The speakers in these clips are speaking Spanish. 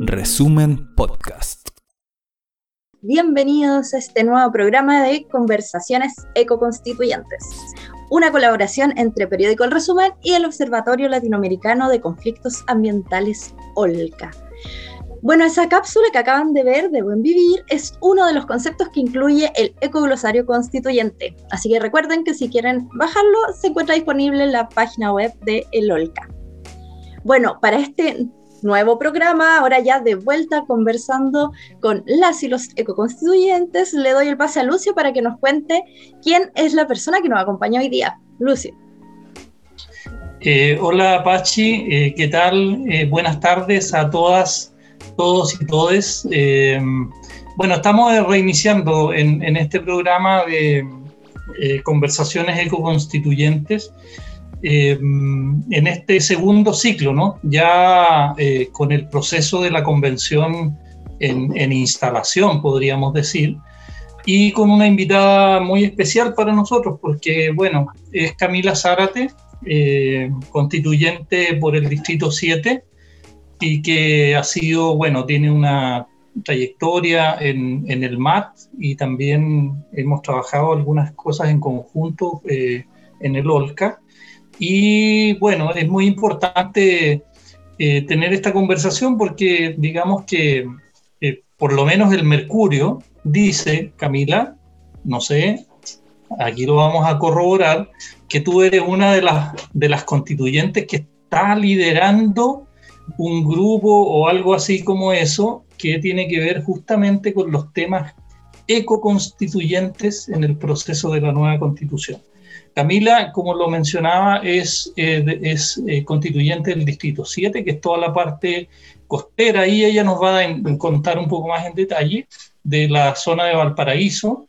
Resumen Podcast. Bienvenidos a este nuevo programa de Conversaciones Ecoconstituyentes, una colaboración entre Periódico El Resumen y el Observatorio Latinoamericano de Conflictos Ambientales OLCA. Bueno, esa cápsula que acaban de ver de Buen Vivir es uno de los conceptos que incluye el ecoglosario constituyente. Así que recuerden que si quieren bajarlo, se encuentra disponible en la página web de el OLCA. Bueno, para este nuevo programa, ahora ya de vuelta conversando con las y los ecoconstituyentes, le doy el pase a Lucio para que nos cuente quién es la persona que nos acompaña hoy día. Lucio. Eh, hola Pachi, eh, ¿qué tal? Eh, buenas tardes a todas todos y todes. Bueno, estamos reiniciando en, este programa de conversaciones ecoconstituyentes eh, en este segundo ciclo, ¿no? Ya con el proceso de la convención en, en, instalación, podríamos decir, y con una invitada muy especial para nosotros, porque, bueno, es Camila Zárate, constituyente por el Distrito 7 y que ha sido, bueno, tiene una trayectoria en, en, el MAT y también hemos trabajado algunas cosas en conjunto eh, en el OLCA. Y bueno, es muy importante eh, tener esta conversación porque digamos que eh, por lo menos el Mercurio dice, Camila, no sé, aquí lo vamos a corroborar, que tú eres una de las, de las constituyentes que está liderando un grupo o algo así como eso que tiene que ver justamente con los temas ecoconstituyentes en el proceso de la nueva constitución. Camila, como lo mencionaba, es, eh, eh, constituyente del Distrito 7, que es toda la parte costera, y ella nos va a contar un poco más en detalle de la zona de Valparaíso,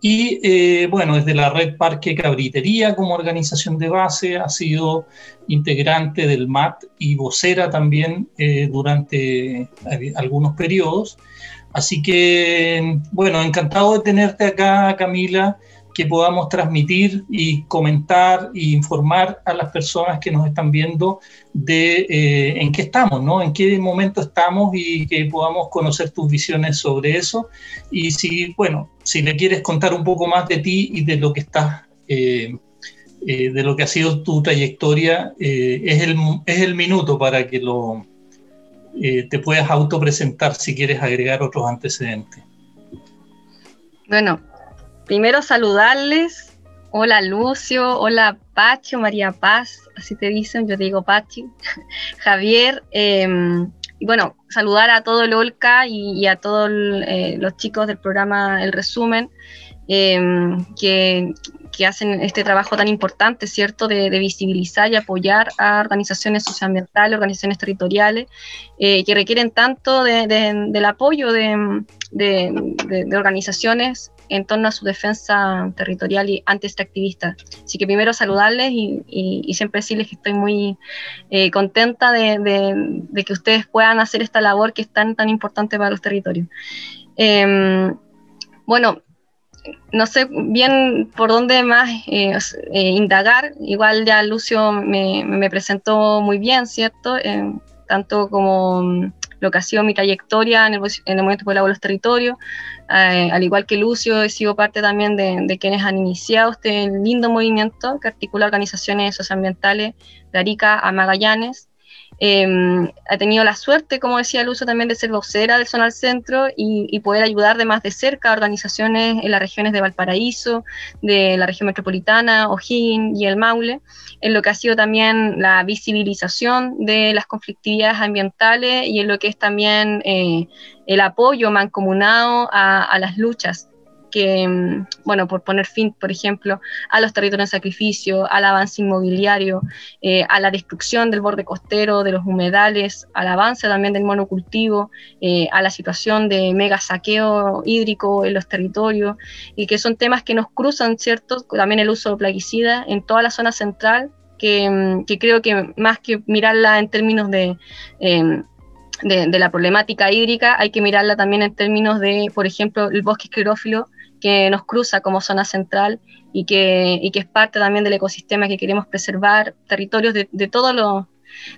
y eh, bueno, desde la red Parque Cabritería como organización de base, ha sido integrante del MAT y vocera también eh, durante algunos periodos. Así que, bueno, encantado de tenerte acá, Camila, que podamos transmitir y comentar e informar a las personas que nos están viendo de eh, en qué estamos, ¿no? En qué momento estamos y que podamos conocer tus visiones sobre eso. Y si, bueno, si le quieres contar un poco más de ti y de lo que estás, eh, eh, de lo que ha sido tu trayectoria, es, el, es el minuto para que lo, te puedas autopresentar si quieres agregar otros antecedentes. Bueno, primero saludarles. Hola Lucio, hola Pacho, María Paz, así te dicen, yo digo Pachi, Javier. Em, y bueno, saludar a todo el OLCA y, a todos eh, los chicos del programa El Resumen, em, que, hacen este trabajo tan importante, ¿cierto?, de, visibilizar y apoyar a organizaciones socioambientales, organizaciones territoriales, eh, que requieren tanto del apoyo de, organizaciones en torno a su defensa territorial y anti-extractivista. Así que primero saludarles y, siempre decirles que estoy muy eh, contenta de, que ustedes puedan hacer esta labor que es tan, tan importante para los territorios. Em, bueno, no sé bien por dónde más eh, eh, indagar. Igual ya Lucio me, presentó muy bien, ¿cierto? tanto como lo que ha sido mi trayectoria en el, en el movimiento por los territorios. Eh, al igual que Lucio, he sido parte también de, quienes han iniciado este lindo movimiento que articula organizaciones socioambientales de Arica a Magallanes. Eh, ha tenido la suerte, como decía Lucio, también de ser vocera del Zonal Centro y, poder ayudar de más de cerca a organizaciones en las regiones de Valparaíso, de la región metropolitana, O'Higgins y el Maule, en lo que ha sido también la visibilización de las conflictividades ambientales y en lo que es también eh, el apoyo mancomunado a las luchas que, mm, bueno, por poner fin, por ejemplo, a los territorios de sacrificio, al avance inmobiliario, eh, a la destrucción del borde costero, de los humedales, al avance también del monocultivo, eh, a la situación de mega saqueo hídrico en los territorios, y que son temas que nos cruzan, ¿cierto? También el uso de plaguicidas en toda la zona central, que, mm, que creo que más que mirarla en términos de... Em, de, de, la problemática hídrica, hay que mirarla también en términos de, por ejemplo, el bosque esclerófilo, que nos cruza como zona central y que, y que es parte también del ecosistema que queremos preservar, territorios de, de todos los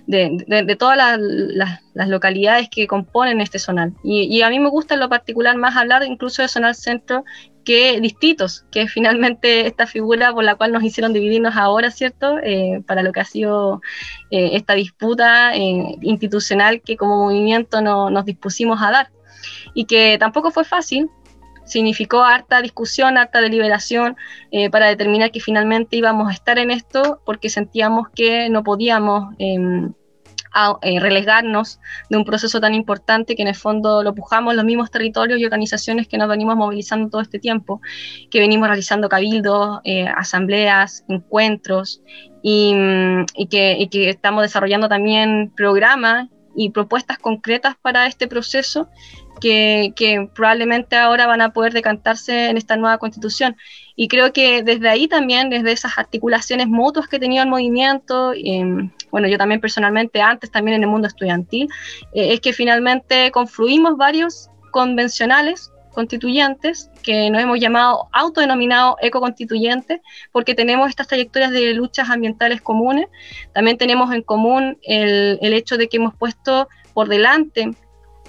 de, todas las, localidades que componen este zonal. Y, a mí me gusta en lo particular más hablar incluso de zonal centro que distritos, que finalmente esta figura por la cual nos hicieron dividirnos ahora, ¿cierto? Eh, para lo que ha sido eh, esta disputa eh, institucional que como movimiento nos dispusimos a dar. Y que tampoco fue fácil, significó harta discusión, harta deliberación eh, para determinar que finalmente íbamos a estar en esto porque sentíamos que no podíamos em, eh, relegarnos de un proceso tan importante que en el fondo lo pujamos los mismos territorios y organizaciones que nos venimos movilizando todo este tiempo, que venimos realizando cabildos, eh, asambleas, encuentros y, y, que, y que estamos desarrollando también programas y propuestas concretas para este proceso que, probablemente ahora van a poder decantarse en esta nueva constitución. Y creo que desde ahí también, desde esas articulaciones mutuas que tenía el movimiento, bueno, yo también personalmente antes, también en el mundo estudiantil, eh, es que finalmente confluimos varios convencionales constituyentes que nos hemos llamado autodenominados ecoconstituyentes porque tenemos estas trayectorias de luchas ambientales comunes. También tenemos en común el, el hecho de que hemos puesto por delante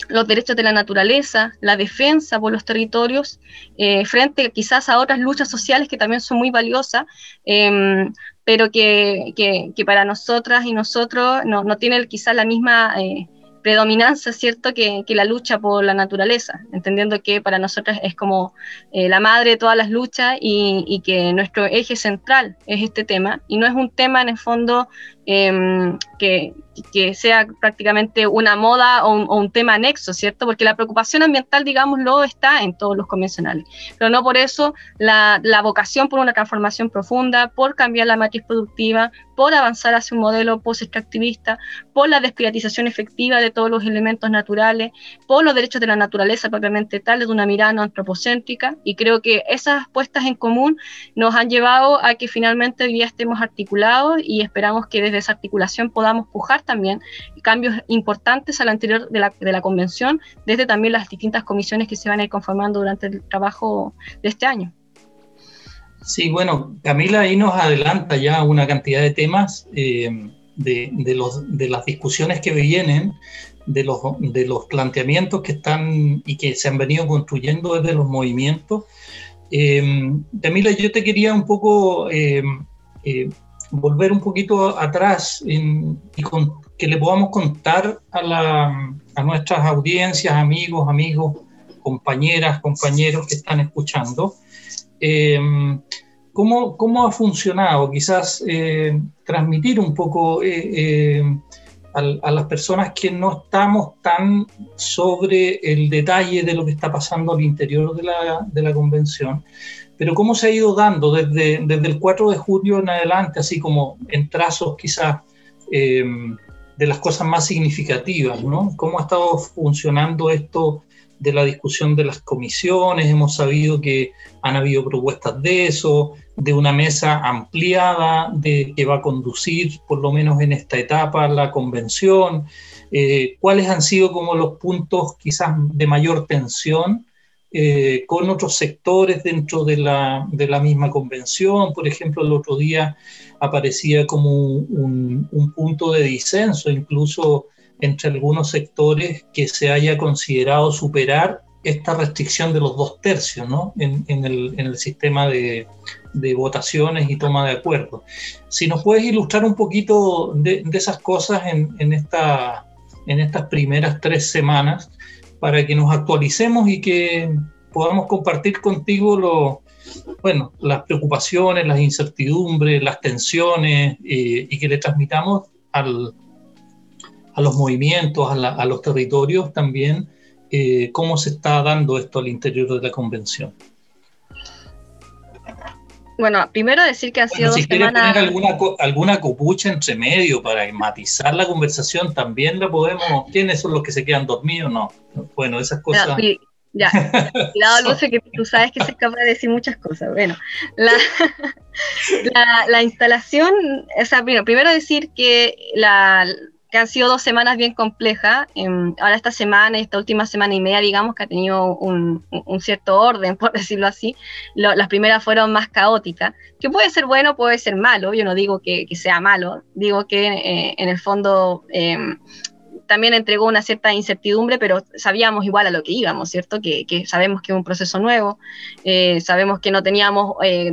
los derechos de la naturaleza, la defensa por los territorios, eh, frente quizás a otras luchas sociales que también son muy valiosas, em, pero que, que, para nosotras y nosotros no, no tienen quizás la misma eh, predominancia, ¿cierto?, que, que, la lucha por la naturaleza, entendiendo que para nosotras es como eh, la madre de todas las luchas y, y, que nuestro eje central es este tema, y no es un tema en el fondo em, que, que sea prácticamente una moda o un, tema anexo, ¿cierto? Porque la preocupación ambiental, digámoslo, está en todos los convencionales, pero no por eso la, la vocación por una transformación profunda, por cambiar la matriz productiva, por avanzar hacia un modelo post-extractivista, por la desprivatización efectiva de todos los elementos naturales, por los derechos de la naturaleza propiamente tal, de una mirada no antropocéntrica, y creo que esas puestas en común nos han llevado a que finalmente hoy día estemos articulados y esperamos que desde esa articulación podamos pujar también cambios importantes al anterior de la, de la convención, desde también las distintas comisiones que se van a ir conformando durante el trabajo de este año. Sí, bueno, Camila ahí nos adelanta ya una cantidad de temas eh, de, de, los, de, las discusiones que vienen, de los, de los planteamientos que están y que se han venido construyendo desde los movimientos. Eh, Camila, yo te quería un poco eh volver un poquito atrás y que le podamos contar a, nuestras audiencias, amigos, amigos, compañeras, compañeros que están escuchando, eh, ¿cómo, ¿cómo, ha funcionado? Quizás eh, transmitir un poco eh, a, las personas que no estamos tan sobre el detalle de lo que está pasando al interior de la convención, pero cómo se ha ido dando desde, el 4 de julio en adelante, así como en trazos quizás eh, de las cosas más significativas, ¿no? ¿Cómo ha estado funcionando esto de la discusión de las comisiones? Hemos sabido que han habido propuestas de eso, de una mesa ampliada de, que va a conducir, por lo menos en esta etapa, la convención. Eh, ¿Cuáles han sido como los puntos quizás de mayor tensión? Eh, con otros sectores dentro de la, de la, misma convención. Por ejemplo, el otro día aparecía como un, un, punto de disenso, incluso entre algunos sectores, que se haya considerado superar esta restricción de los dos tercios ¿no? en, en, el, en, el, sistema de, de, votaciones y toma de acuerdos. Si nos puedes ilustrar un poquito de, de esas cosas en, esta, en estas primeras tres semanas para que nos actualicemos y que podamos compartir contigo lo, bueno, las preocupaciones, las incertidumbres, las tensiones eh, y que le transmitamos al, a los movimientos, a, la, los territorios también eh, cómo se está dando esto al interior de la convención. Bueno, primero decir que ha sido bueno, si quieres poner alguna, alguna copucha entre medio para matizar la conversación, también la podemos. ¿Quiénes son los que se quedan dormidos? No. Bueno, esas cosas. No, sí, ya, cuidado, Luce, que tú sabes que se es capaz de decir muchas cosas. Bueno, la, la, la instalación, o sea, primero, primero decir que la, que han sido dos semanas bien complejas. Em, ahora esta semana, esta última semana y media, digamos que ha tenido un, cierto orden, por decirlo así. las primeras fueron más caóticas, que puede ser bueno, puede ser malo. Yo no digo que, sea malo, digo que eh, en el fondo em, también entregó una cierta incertidumbre, pero sabíamos igual a lo que íbamos, ¿cierto? Que, sabemos que es un proceso nuevo, eh, sabemos que no teníamos eh,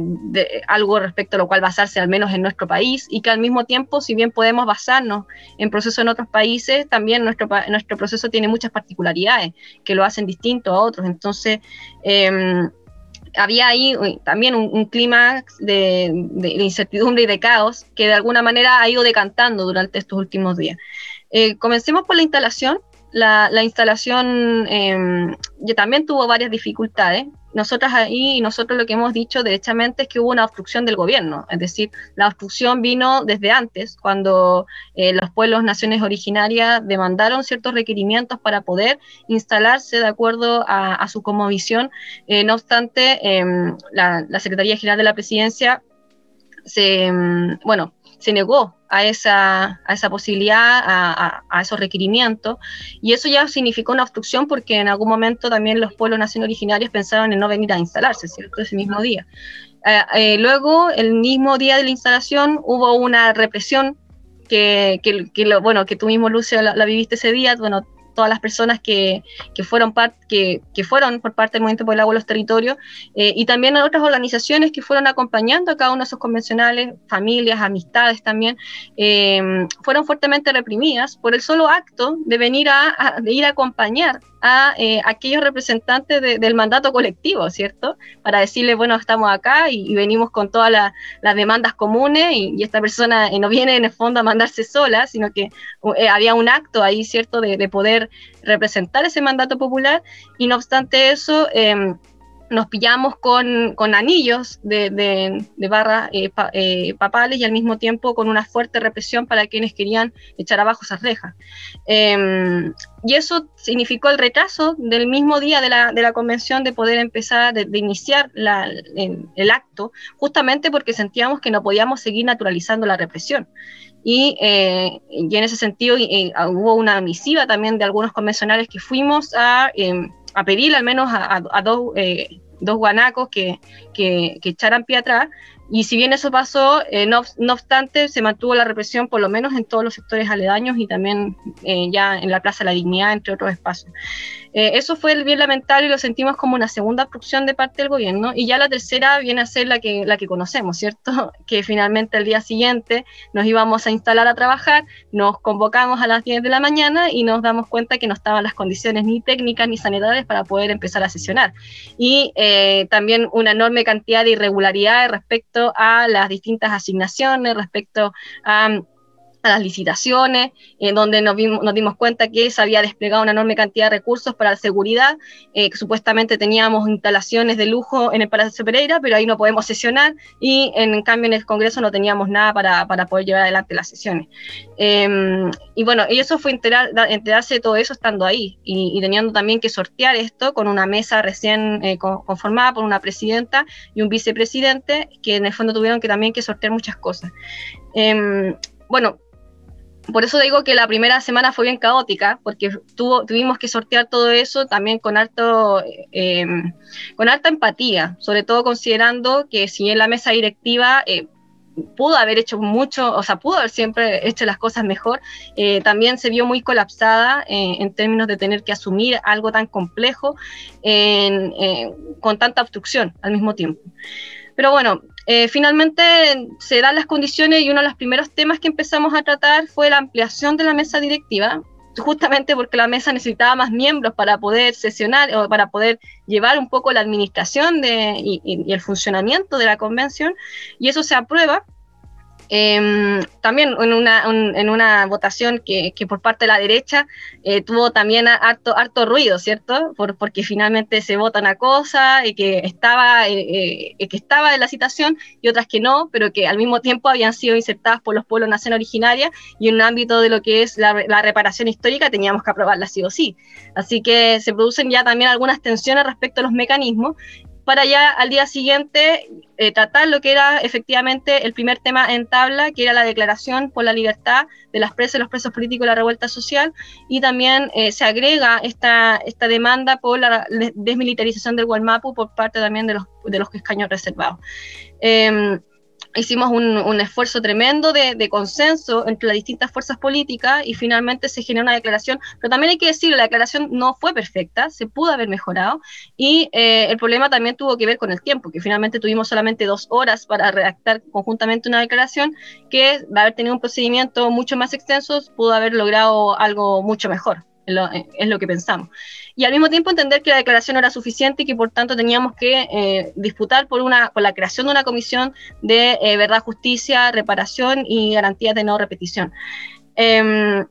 algo respecto a lo cual basarse, al menos en nuestro país, y que al mismo tiempo, si bien podemos basarnos en procesos en otros países, también nuestro, nuestro proceso tiene muchas particularidades que lo hacen distinto a otros. Entonces, em, había ahí también un, clima de, incertidumbre y de caos que de alguna manera ha ido decantando durante estos últimos días. Eh, comencemos por la instalación. La, instalación eh, también tuvo varias dificultades. Nosotras ahí, nosotros lo que hemos dicho derechamente es que hubo una obstrucción del gobierno, es decir, la obstrucción vino desde antes, cuando eh, los pueblos, naciones originarias demandaron ciertos requerimientos para poder instalarse de acuerdo a, su visión. Eh, no obstante, em, la, la Secretaría General de la Presidencia se, em, bueno, se negó a esa, a esa posibilidad, a, a, esos requerimientos, y eso ya significó una obstrucción porque en algún momento también los pueblos nacionales originarios pensaron en no venir a instalarse, ¿cierto? Ese mismo día. Eh, eh, luego, el mismo día de la instalación, hubo una represión que, que, que lo, bueno, que tú mismo, Lucio, la, la, viviste ese día, bueno, todas las personas que, que fueron, que, que, fueron por parte del Movimiento por el Agua los Territorios eh, y también a otras organizaciones que fueron acompañando a cada uno de esos convencionales, familias, amistades también, eh, fueron fuertemente reprimidas por el solo acto de venir a, de ir a acompañar a eh, aquellos representantes del mandato colectivo, ¿cierto? Para decirles, bueno, estamos acá y, venimos con todas las demandas comunes y, esta persona no viene en el fondo a mandarse sola, sino que había un acto ahí, ¿cierto?, de, de poder representar ese mandato popular y no obstante eso em, nos pillamos con, con anillos de, de, barras eh, eh, papales y al mismo tiempo con una fuerte represión para quienes querían echar abajo esas rejas. Em, y eso significó el retraso del mismo día de la, de la convención de poder empezar, de, iniciar la, el, acto, justamente porque sentíamos que no podíamos seguir naturalizando la represión. Y, eh, y en ese sentido hubo una misiva también de algunos convencionales que fuimos a, em, a pedir al menos a, a, dos, eh, dos guanacos que, que, que, echaran pie atrás y si bien eso pasó, eh, no, obstante, se mantuvo la represión por lo menos en todos los sectores aledaños y también eh, ya en la Plaza la Dignidad, entre otros espacios. Eh, eso fue bien lamentable y lo sentimos como una segunda obstrucción de parte del gobierno. Y ya la tercera viene a ser la que, la que conocemos, ¿cierto? Que finalmente el día siguiente nos íbamos a instalar a trabajar, nos convocamos a las 10 de la mañana y nos damos cuenta que no estaban las condiciones ni técnicas ni sanitarias para poder empezar a sesionar. Y también una enorme cantidad de irregularidades respecto a las distintas asignaciones, respecto a a las licitaciones, en donde nos, nos, dimos cuenta que se había desplegado una enorme cantidad de recursos para la seguridad, eh, que supuestamente teníamos instalaciones de lujo en el Palacio Pereira, pero ahí no podemos sesionar y en, cambio en el Congreso no teníamos nada para, para poder llevar adelante las sesiones. Em, y bueno, y eso fue enterar, enterarse de todo eso estando ahí y, teniendo también que sortear esto con una mesa recién eh, conformada por una presidenta y un vicepresidente que en el fondo tuvieron que también que sortear muchas cosas. Eh, bueno, por eso digo que la primera semana fue bien caótica, porque tuvimos que sortear todo eso también con, harto, eh, con harta empatía, sobre todo considerando que si en la mesa directiva eh, pudo haber hecho mucho, o sea, pudo haber siempre hecho las cosas mejor, eh, también se vio muy colapsada en términos de tener que asumir algo tan complejo con tanta obstrucción al mismo tiempo. Pero bueno, eh, finalmente se dan las condiciones y uno de los primeros temas que empezamos a tratar fue la ampliación de la mesa directiva, justamente porque la mesa necesitaba más miembros para poder sesionar o para poder llevar un poco la administración de, y el funcionamiento de la convención, y eso se aprueba Em, también en una, en una votación que, por parte de la derecha eh, tuvo también harto, ruido, ¿cierto? Por, porque finalmente se vota una cosa y que estaba, eh, eh, que estaba en la citación y otras que no, pero que al mismo tiempo habían sido insertadas por los pueblos nación originaria y en un ámbito de lo que es la, la, reparación histórica teníamos que aprobarla sí o sí. Así que se producen ya también algunas tensiones respecto a los mecanismos para ya al día siguiente eh, tratar lo que era efectivamente el primer tema en tabla, que era la declaración por la libertad de las presas los presos políticos la revuelta social, y también eh, se agrega esta, esta demanda por la desmilitarización del Gualmapu por parte también de los, de los escaños reservados. Em, hicimos un, esfuerzo tremendo de, consenso entre las distintas fuerzas políticas y finalmente se generó una declaración, pero también hay que decir, la declaración no fue perfecta, se pudo haber mejorado y eh, el problema también tuvo que ver con el tiempo, que finalmente tuvimos solamente dos horas para redactar conjuntamente una declaración que, de haber tenido un procedimiento mucho más extenso, pudo haber logrado algo mucho mejor es lo que pensamos. Y al mismo tiempo entender que la declaración no era suficiente y que por tanto teníamos que eh, disputar por, una, por la creación de una comisión de eh, verdad, justicia, reparación y garantías de no repetición. Em,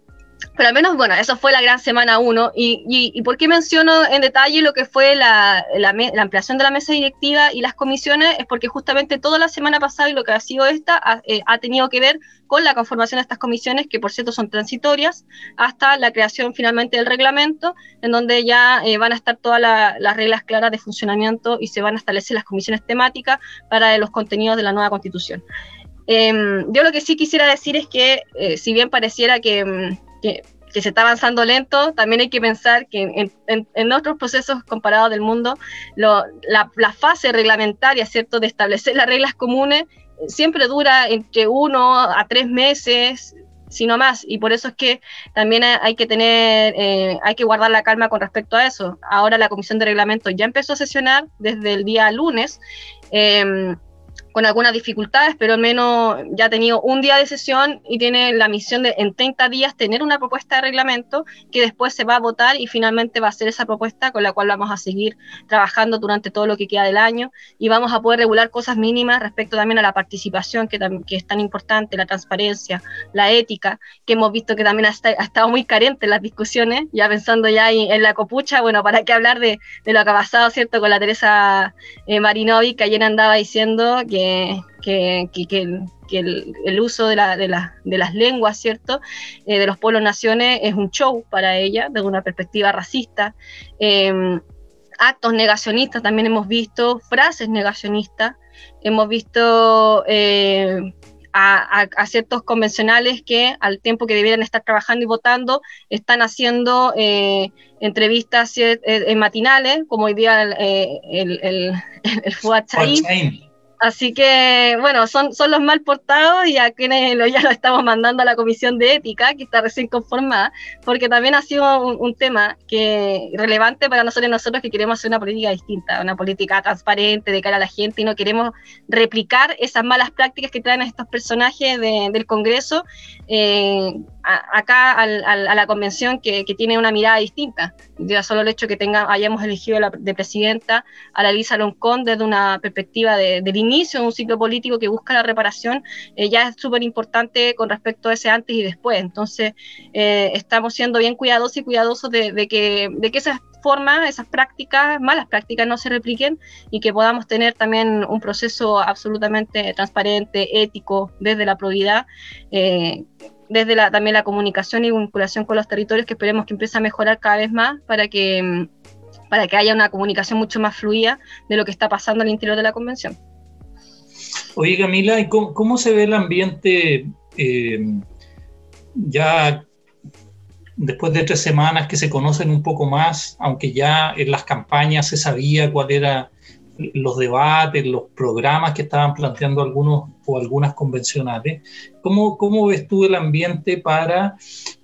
pero al menos, bueno, eso fue la gran semana 1. Y, y, por qué menciono en detalle lo que fue la, la, ampliación de la mesa directiva y las comisiones? Es porque justamente toda la semana pasada y lo que ha sido esta ha, eh, tenido que ver con la conformación de estas comisiones, que por cierto son transitorias, hasta la creación finalmente del reglamento, en donde ya eh, van a estar todas las reglas claras de funcionamiento y se van a establecer las comisiones temáticas para los contenidos de la nueva constitución. Em, yo lo que sí quisiera decir es que, eh, si bien pareciera que que, se está avanzando lento, también hay que pensar que en, otros procesos comparados del mundo, la, fase reglamentaria, ¿cierto?, de establecer las reglas comunes, siempre dura entre uno a tres meses, sino más, y por eso es que también hay que tener, eh, hay que guardar la calma con respecto a eso. Ahora la Comisión de Reglamento ya empezó a sesionar desde el día lunes. Eh, con algunas dificultades, pero al menos ya ha tenido un día de sesión y tiene la misión de en 30 días tener una propuesta de reglamento que después se va a votar y finalmente va a ser esa propuesta con la cual vamos a seguir trabajando durante todo lo que queda del año y vamos a poder regular cosas mínimas respecto también a la participación que, que es tan importante, la transparencia, la ética, que hemos visto que también ha, estado muy carente en las discusiones, ya pensando ya en, la copucha, bueno, para qué hablar de, de, lo que ha pasado, ¿cierto?, con la Teresa eh, Marinovi, que ayer andaba diciendo que que, el, uso de, las lenguas, ¿cierto?, eh, de los pueblos naciones es un show para ella, desde una perspectiva racista. Em, actos negacionistas también hemos visto, frases negacionistas, hemos visto eh, a, ciertos convencionales que al tiempo que debieran estar trabajando y votando, están haciendo eh, entrevistas matinales, como hoy día el, el, el, el Así que, bueno, son, son los mal portados y a quienes lo, ya lo estamos mandando a la Comisión de Ética, que está recién conformada, porque también ha sido un, tema que relevante para nosotros nosotros que queremos hacer una política distinta, una política transparente de cara a la gente y no queremos replicar esas malas prácticas que traen estos personajes del Congreso eh, acá a la convención que, tiene una mirada distinta. Ya solo el hecho que tenga, hayamos elegido la, de presidenta a la Lisa Loncón desde una perspectiva de, del inicio de un ciclo político que busca la reparación, eh, ya es súper importante con respecto a ese antes y después. Entonces, eh, estamos siendo bien cuidadosos y cuidadosos de, que, de que esas formas, esas prácticas, malas prácticas no se repliquen y que podamos tener también un proceso absolutamente transparente, ético, desde la probidad. Eh, desde también la comunicación y vinculación con los territorios que esperemos que empiece a mejorar cada vez más para que, mm, para que haya una comunicación mucho más fluida de lo que está pasando al interior de la convención. Oye Camila, ¿y cómo, se ve el ambiente eh, ya después de tres semanas que se conocen un poco más, aunque ya en las campañas se sabía cuál era los debates, los programas que estaban planteando algunos o algunas convencionales. ¿Cómo, cómo ves tú el ambiente para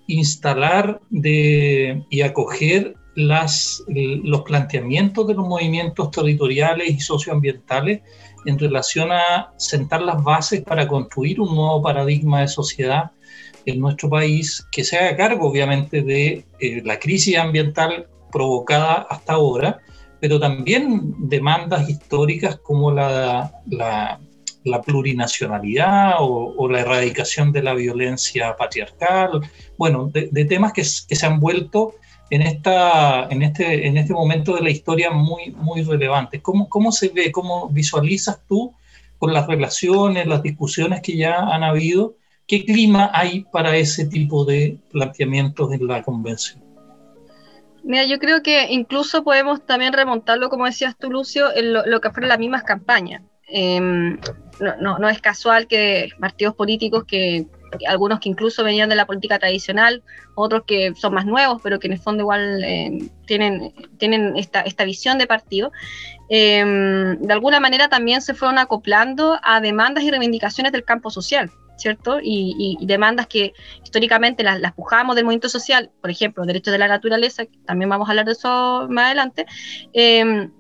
instalar y acoger los planteamientos de los movimientos territoriales y socioambientales en relación a sentar las bases para construir un nuevo paradigma de sociedad en nuestro país que se haga cargo obviamente de eh, la crisis ambiental provocada hasta ahora, pero también demandas históricas como la, la, plurinacionalidad o, la erradicación de la violencia patriarcal, bueno, de, temas que, que, se han vuelto en, esta, en, este, en este momento de la historia muy, muy relevantes. ¿Cómo, ¿Cómo se ve, cómo visualizas tú con las relaciones, las discusiones que ya han habido? ¿Qué clima hay para ese tipo de planteamientos en la convención? Mira, yo creo que incluso podemos también remontarlo, como decías tú, Lucio, en lo, que fueron las mismas campañas. Em, no, no, es casual que partidos políticos que algunos que incluso venían de la política tradicional, otros que son más nuevos, pero que en el fondo igual em, tienen, tienen esta, esta, visión de partido, em, de alguna manera también se fueron acoplando a demandas y reivindicaciones del campo social. ¿Cierto? Y, demandas que históricamente las, las, pujamos del movimiento social, por ejemplo, derechos de la naturaleza, también vamos a hablar de eso más adelante, em,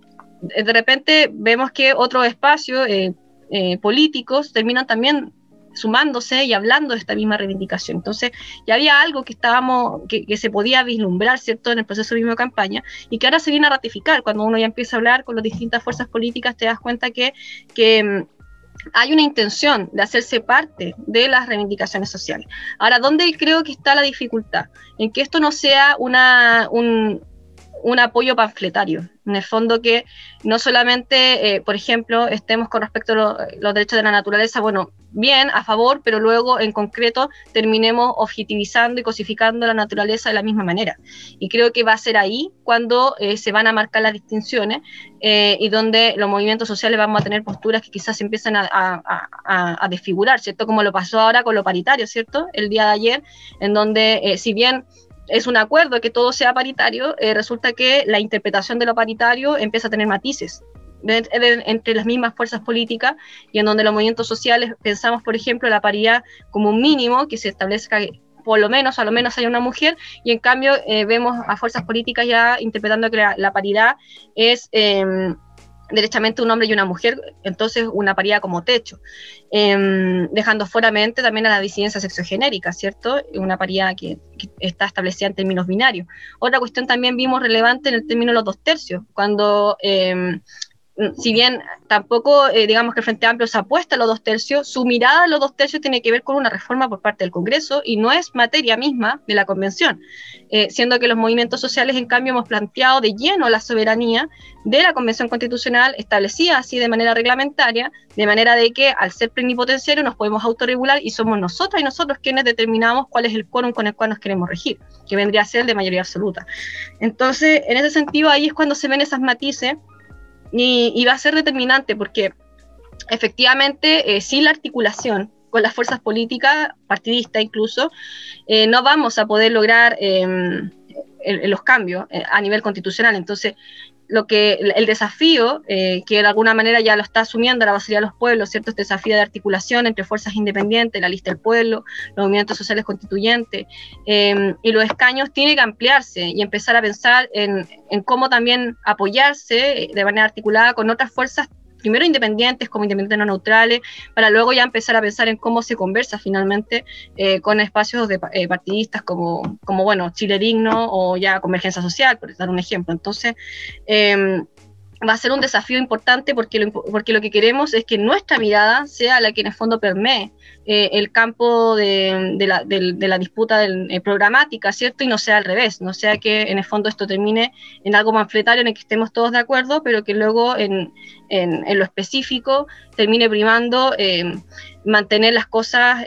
de repente vemos que otros espacios eh, eh, políticos terminan también sumándose y hablando de esta misma reivindicación. Entonces, ya había algo que estábamos, que, se podía vislumbrar, ¿cierto?, en el proceso mismo de campaña, y que ahora se viene a ratificar. Cuando uno ya empieza a hablar con las distintas fuerzas políticas, te das cuenta que, que em, hay una intención de hacerse parte de las reivindicaciones sociales. Ahora, ¿dónde creo que está la dificultad? En que esto no sea una, un, un apoyo panfletario. En el fondo que no solamente, eh, por ejemplo, estemos con respecto a los derechos de la naturaleza, bueno, bien, a favor, pero luego en concreto terminemos objetivizando y cosificando la naturaleza de la misma manera. Y creo que va a ser ahí cuando eh, se van a marcar las distinciones eh, y donde los movimientos sociales vamos a tener posturas que quizás empiezan a, a, desfigurar, ¿cierto? Como lo pasó ahora con lo paritario, ¿cierto? El día de ayer, en donde si bien es un acuerdo que todo sea paritario, eh, resulta que la interpretación de lo paritario empieza a tener matices entre las mismas fuerzas políticas y en donde los movimientos sociales pensamos, por ejemplo, la paridad como un mínimo que se establezca por lo menos, a menos haya una mujer, y en cambio eh, vemos a fuerzas políticas ya interpretando que la, paridad es em, derechamente un hombre y una mujer, entonces una paridad como techo, em, dejando fuera mente también a la disidencia sexogenérica, ¿cierto? Una paridad que, está establecida en términos binarios. Otra cuestión también vimos relevante en el término de los dos tercios, cuando em, si bien tampoco eh, digamos que el Frente Amplio se apuesta a los dos tercios, su mirada a los dos tercios tiene que ver con una reforma por parte del Congreso y no es materia misma de la Convención, eh, siendo que los movimientos sociales en cambio hemos planteado de lleno la soberanía de la Convención Constitucional establecida así de manera reglamentaria, de manera de que al ser plenipotenciario nos podemos autorregular y somos nosotras y nosotros quienes determinamos cuál es el quórum con el cual nos queremos regir, que vendría a ser de mayoría absoluta. Entonces, en ese sentido, ahí es cuando se ven esas matices y, va a ser determinante porque efectivamente eh, sin la articulación con las fuerzas políticas, partidistas incluso, eh, no vamos a poder lograr em, los cambios eh, a nivel constitucional. Entonces, lo que el desafío, que de alguna manera ya lo está asumiendo la Basería de los Pueblos, ¿cierto? Este desafío de articulación entre fuerzas independientes, la lista del pueblo, los movimientos sociales constituyentes em, y los escaños, tiene que ampliarse y empezar a pensar en, en cómo también apoyarse de manera articulada con otras fuerzas primero independientes como independientes no neutrales, para luego ya empezar a pensar en cómo se conversa finalmente eh, con espacios de, eh, partidistas como, como, bueno, Chile Digno o ya Convergencia Social, por dar un ejemplo. Entonces, eh, va a ser un desafío importante porque lo, porque lo que queremos es que nuestra mirada sea la que en el fondo permee eh, el campo de, la, de, la, disputa del, eh, programática, ¿cierto? Y no sea al revés, no sea que en el fondo esto termine en algo manfletario en el que estemos todos de acuerdo, pero que luego en, en, lo específico termine primando eh, mantener las cosas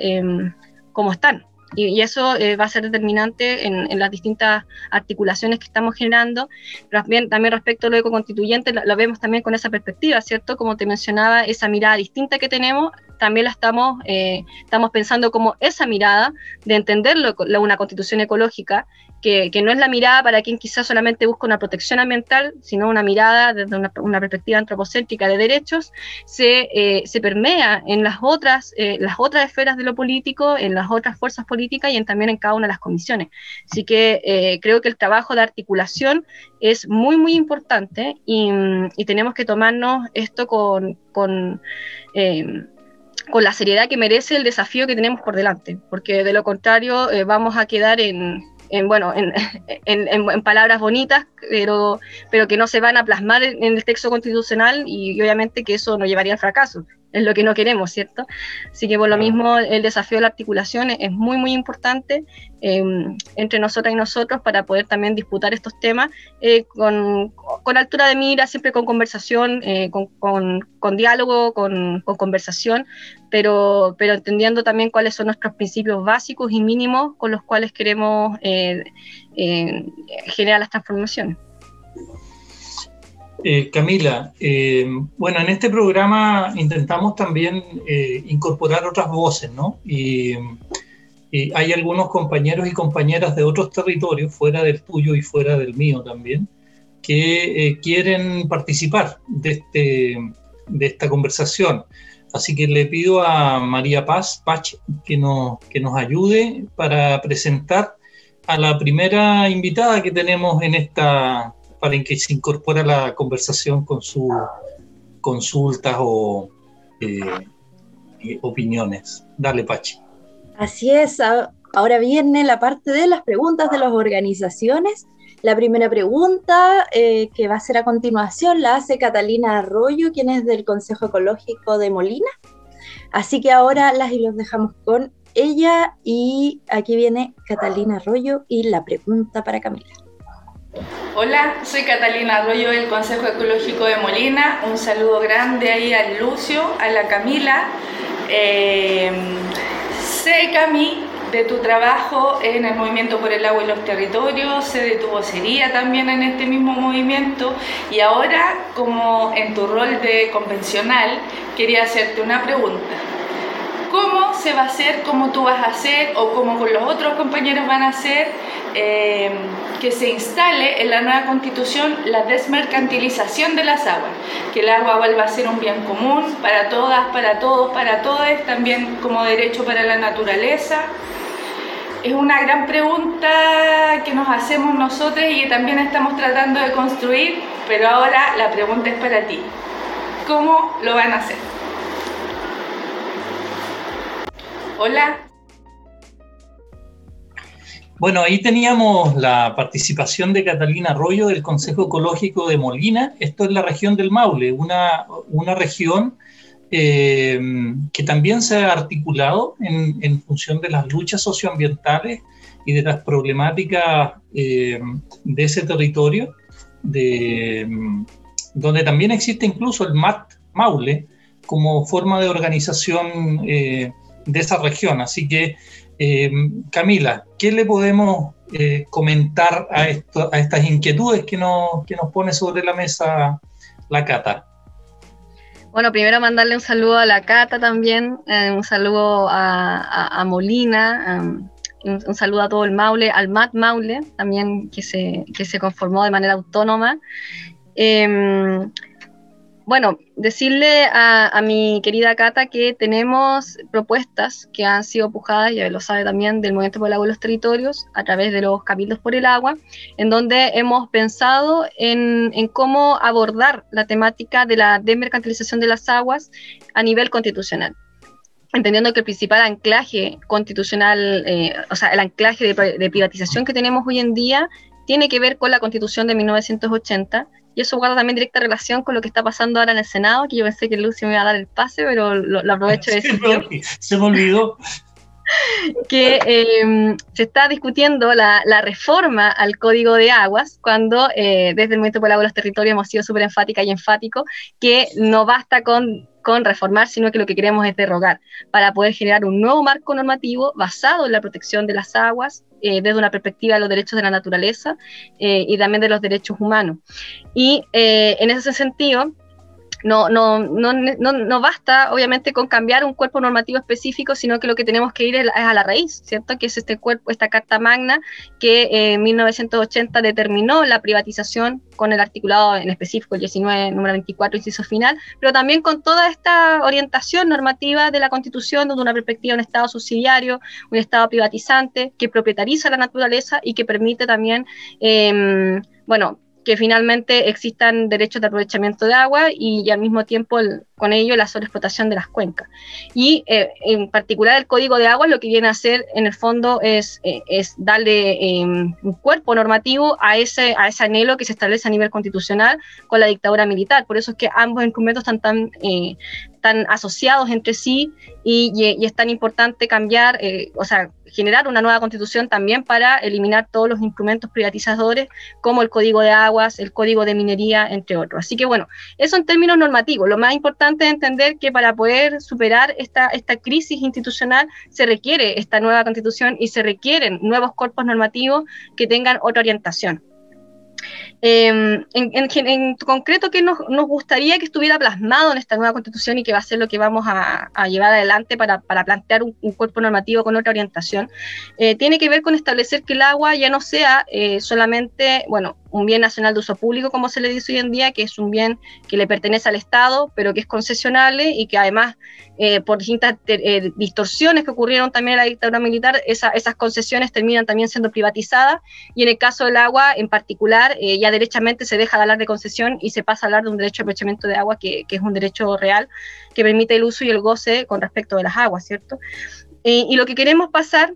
como están. Y, eso eh, va a ser determinante en, las distintas articulaciones que estamos generando. También, también respecto a lo ecoconstituyente, lo, lo vemos también con esa perspectiva, ¿cierto? Como te mencionaba, esa mirada distinta que tenemos también la estamos, eh, estamos pensando como esa mirada de entenderlo, una constitución ecológica, que, no es la mirada para quien quizás solamente busca una protección ambiental, sino una mirada desde una, perspectiva antropocéntrica de derechos, se, eh, se permea en las otras, eh, las otras esferas de lo político, en las otras fuerzas políticas y también en cada una de las comisiones. Así que creo que el trabajo de articulación es muy, muy importante y, y tenemos que tomarnos esto con, con con la seriedad que merece el desafío que tenemos por delante, porque de lo contrario eh, vamos a quedar en, bueno, en, palabras bonitas, pero, pero que no se van a plasmar en, el texto constitucional y, obviamente que eso nos llevaría al fracaso. Es lo que no queremos, ¿cierto? Así que por lo mismo el desafío de la articulación es muy, muy importante em, entre nosotras y nosotros para poder también disputar estos temas eh, con, con, altura de mira, siempre con conversación, eh, con, con, diálogo, con, conversación, pero, pero entendiendo también cuáles son nuestros principios básicos y mínimos con los cuales queremos eh, generar las transformaciones. Eh, Camila, eh, bueno, en este programa intentamos también eh, incorporar otras voces, ¿no? Y, hay algunos compañeros y compañeras de otros territorios, fuera del tuyo y fuera del mío también, que quieren participar de, este, de esta conversación. Así que le pido a María Paz Pach que nos, que nos ayude para presentar a la primera invitada que tenemos en esta, para que se incorpore a la conversación con sus consultas o eh, opiniones. Dale, Pachi. Así es, ahora viene la parte de las preguntas de las organizaciones. La primera pregunta eh, que va a ser a continuación la hace Catalina Arroyo, quien es del Consejo Ecológico de Molina. Así que ahora las y los dejamos con ella y aquí viene Catalina Arroyo y la pregunta para Camila. Hola, soy Catalina Arroyo del Consejo Ecológico de Molina. Un saludo grande ahí al Lucio, a la Camila. Eh, sé, Cami, de tu trabajo en el Movimiento por el Agua y los Territorios, sé de tu vocería también en este mismo movimiento y ahora, como en tu rol de convencional, quería hacerte una pregunta cómo se va a hacer, cómo tú vas a hacer o cómo con los otros compañeros van a hacer eh, que se instale en la nueva constitución la desmercantilización de las aguas, que el agua vuelva a ser un bien común para todas, para todos, para todos, también como derecho para la naturaleza. Es una gran pregunta que nos hacemos nosotros y que también estamos tratando de construir, pero ahora la pregunta es para ti. ¿Cómo lo van a hacer? Hola. Bueno, ahí teníamos la participación de Catalina Arroyo del Consejo Ecológico de Molina. Esto es la región del Maule, una, una región eh, que también se ha articulado en, función de las luchas socioambientales y de las problemáticas eh, de ese territorio, de, donde también existe incluso el MAT Maule como forma de organización eh, de esa región. Así que, eh, Camila, ¿qué le podemos eh, comentar a, esto, a estas inquietudes que nos, pone sobre la mesa la Cata? Bueno, primero mandarle un saludo a la Cata también, eh, un saludo a, Molina, um, un, saludo a todo el Maule, al MAT Maule también que se, que se conformó de manera autónoma. Em, bueno, decirle a, mi querida Cata que tenemos propuestas que han sido pujadas, ya lo sabe también, del Movimiento por el Agua y los Territorios, a través de los Cabildos por el Agua, en donde hemos pensado en, cómo abordar la temática de la desmercantilización de las aguas a nivel constitucional entendiendo que el principal anclaje constitucional, eh, o sea, el anclaje de, de, privatización que tenemos hoy en día tiene que ver con la constitución de 1980 y eso guarda también directa relación con lo que está pasando ahora en el Senado, que yo pensé que Lucio me iba a dar el pase, pero lo, aprovecho de decir. Se me olvidó. que em, se está discutiendo la, reforma al Código de Aguas, cuando eh, desde el Movimiento por el Agua de los Territorios hemos sido súper enfática y enfático, que no basta con con reformar, sino que lo que queremos es derrogar para poder generar un nuevo marco normativo basado en la protección de las aguas eh, desde una perspectiva de los derechos de la naturaleza eh, y también de los derechos humanos. Y eh, en ese sentido, no, no, no, no, basta, obviamente, con cambiar un cuerpo normativo específico, sino que lo que tenemos que ir es a la raíz, ¿cierto? Que es este cuerpo, esta Carta Magna que en 1980 determinó la privatización con el articulado en específico, el 19, número 24, inciso final, pero también con toda esta orientación normativa de la Constitución, desde una perspectiva de un Estado subsidiario, un Estado privatizante, que propietariza la naturaleza y que permite también, em, bueno, que finalmente existan derechos de aprovechamiento de agua y, al mismo tiempo con ello la sobreexplotación de las cuencas. Y eh, en particular el Código de Agua lo que viene a hacer en el fondo es, eh, es darle em, un cuerpo normativo a ese, a ese anhelo que se establece a nivel constitucional con la dictadura militar. Por eso es que ambos instrumentos están tan eh, están asociados entre sí y, es tan importante cambiar, eh, o sea, generar una nueva constitución también para eliminar todos los instrumentos privatizadores como el código de aguas, el código de minería, entre otros. Así que bueno, eso en términos normativos. Lo más importante es entender que para poder superar esta, esta crisis institucional se requiere esta nueva constitución y se requieren nuevos cuerpos normativos que tengan otra orientación. Em, en, concreto, ¿qué nos, gustaría que estuviera plasmado en esta nueva constitución y que va a ser lo que vamos a, llevar adelante para, plantear un, cuerpo normativo con otra orientación? Eh, tiene que ver con establecer que el agua ya no sea eh, solamente, bueno, un bien nacional de uso público, como se le dice hoy en día, que es un bien que le pertenece al Estado, pero que es concesionable y que además, eh, por distintas distorsiones que ocurrieron también en la dictadura militar, esas concesiones terminan también siendo privatizadas y en el caso del agua en particular, ya derechamente se deja de hablar de concesión y se pasa a hablar de un derecho de aprovechamiento de agua que, es un derecho real que permite el uso y el goce con respecto de las aguas, ¿cierto? Eh, y lo que queremos pasar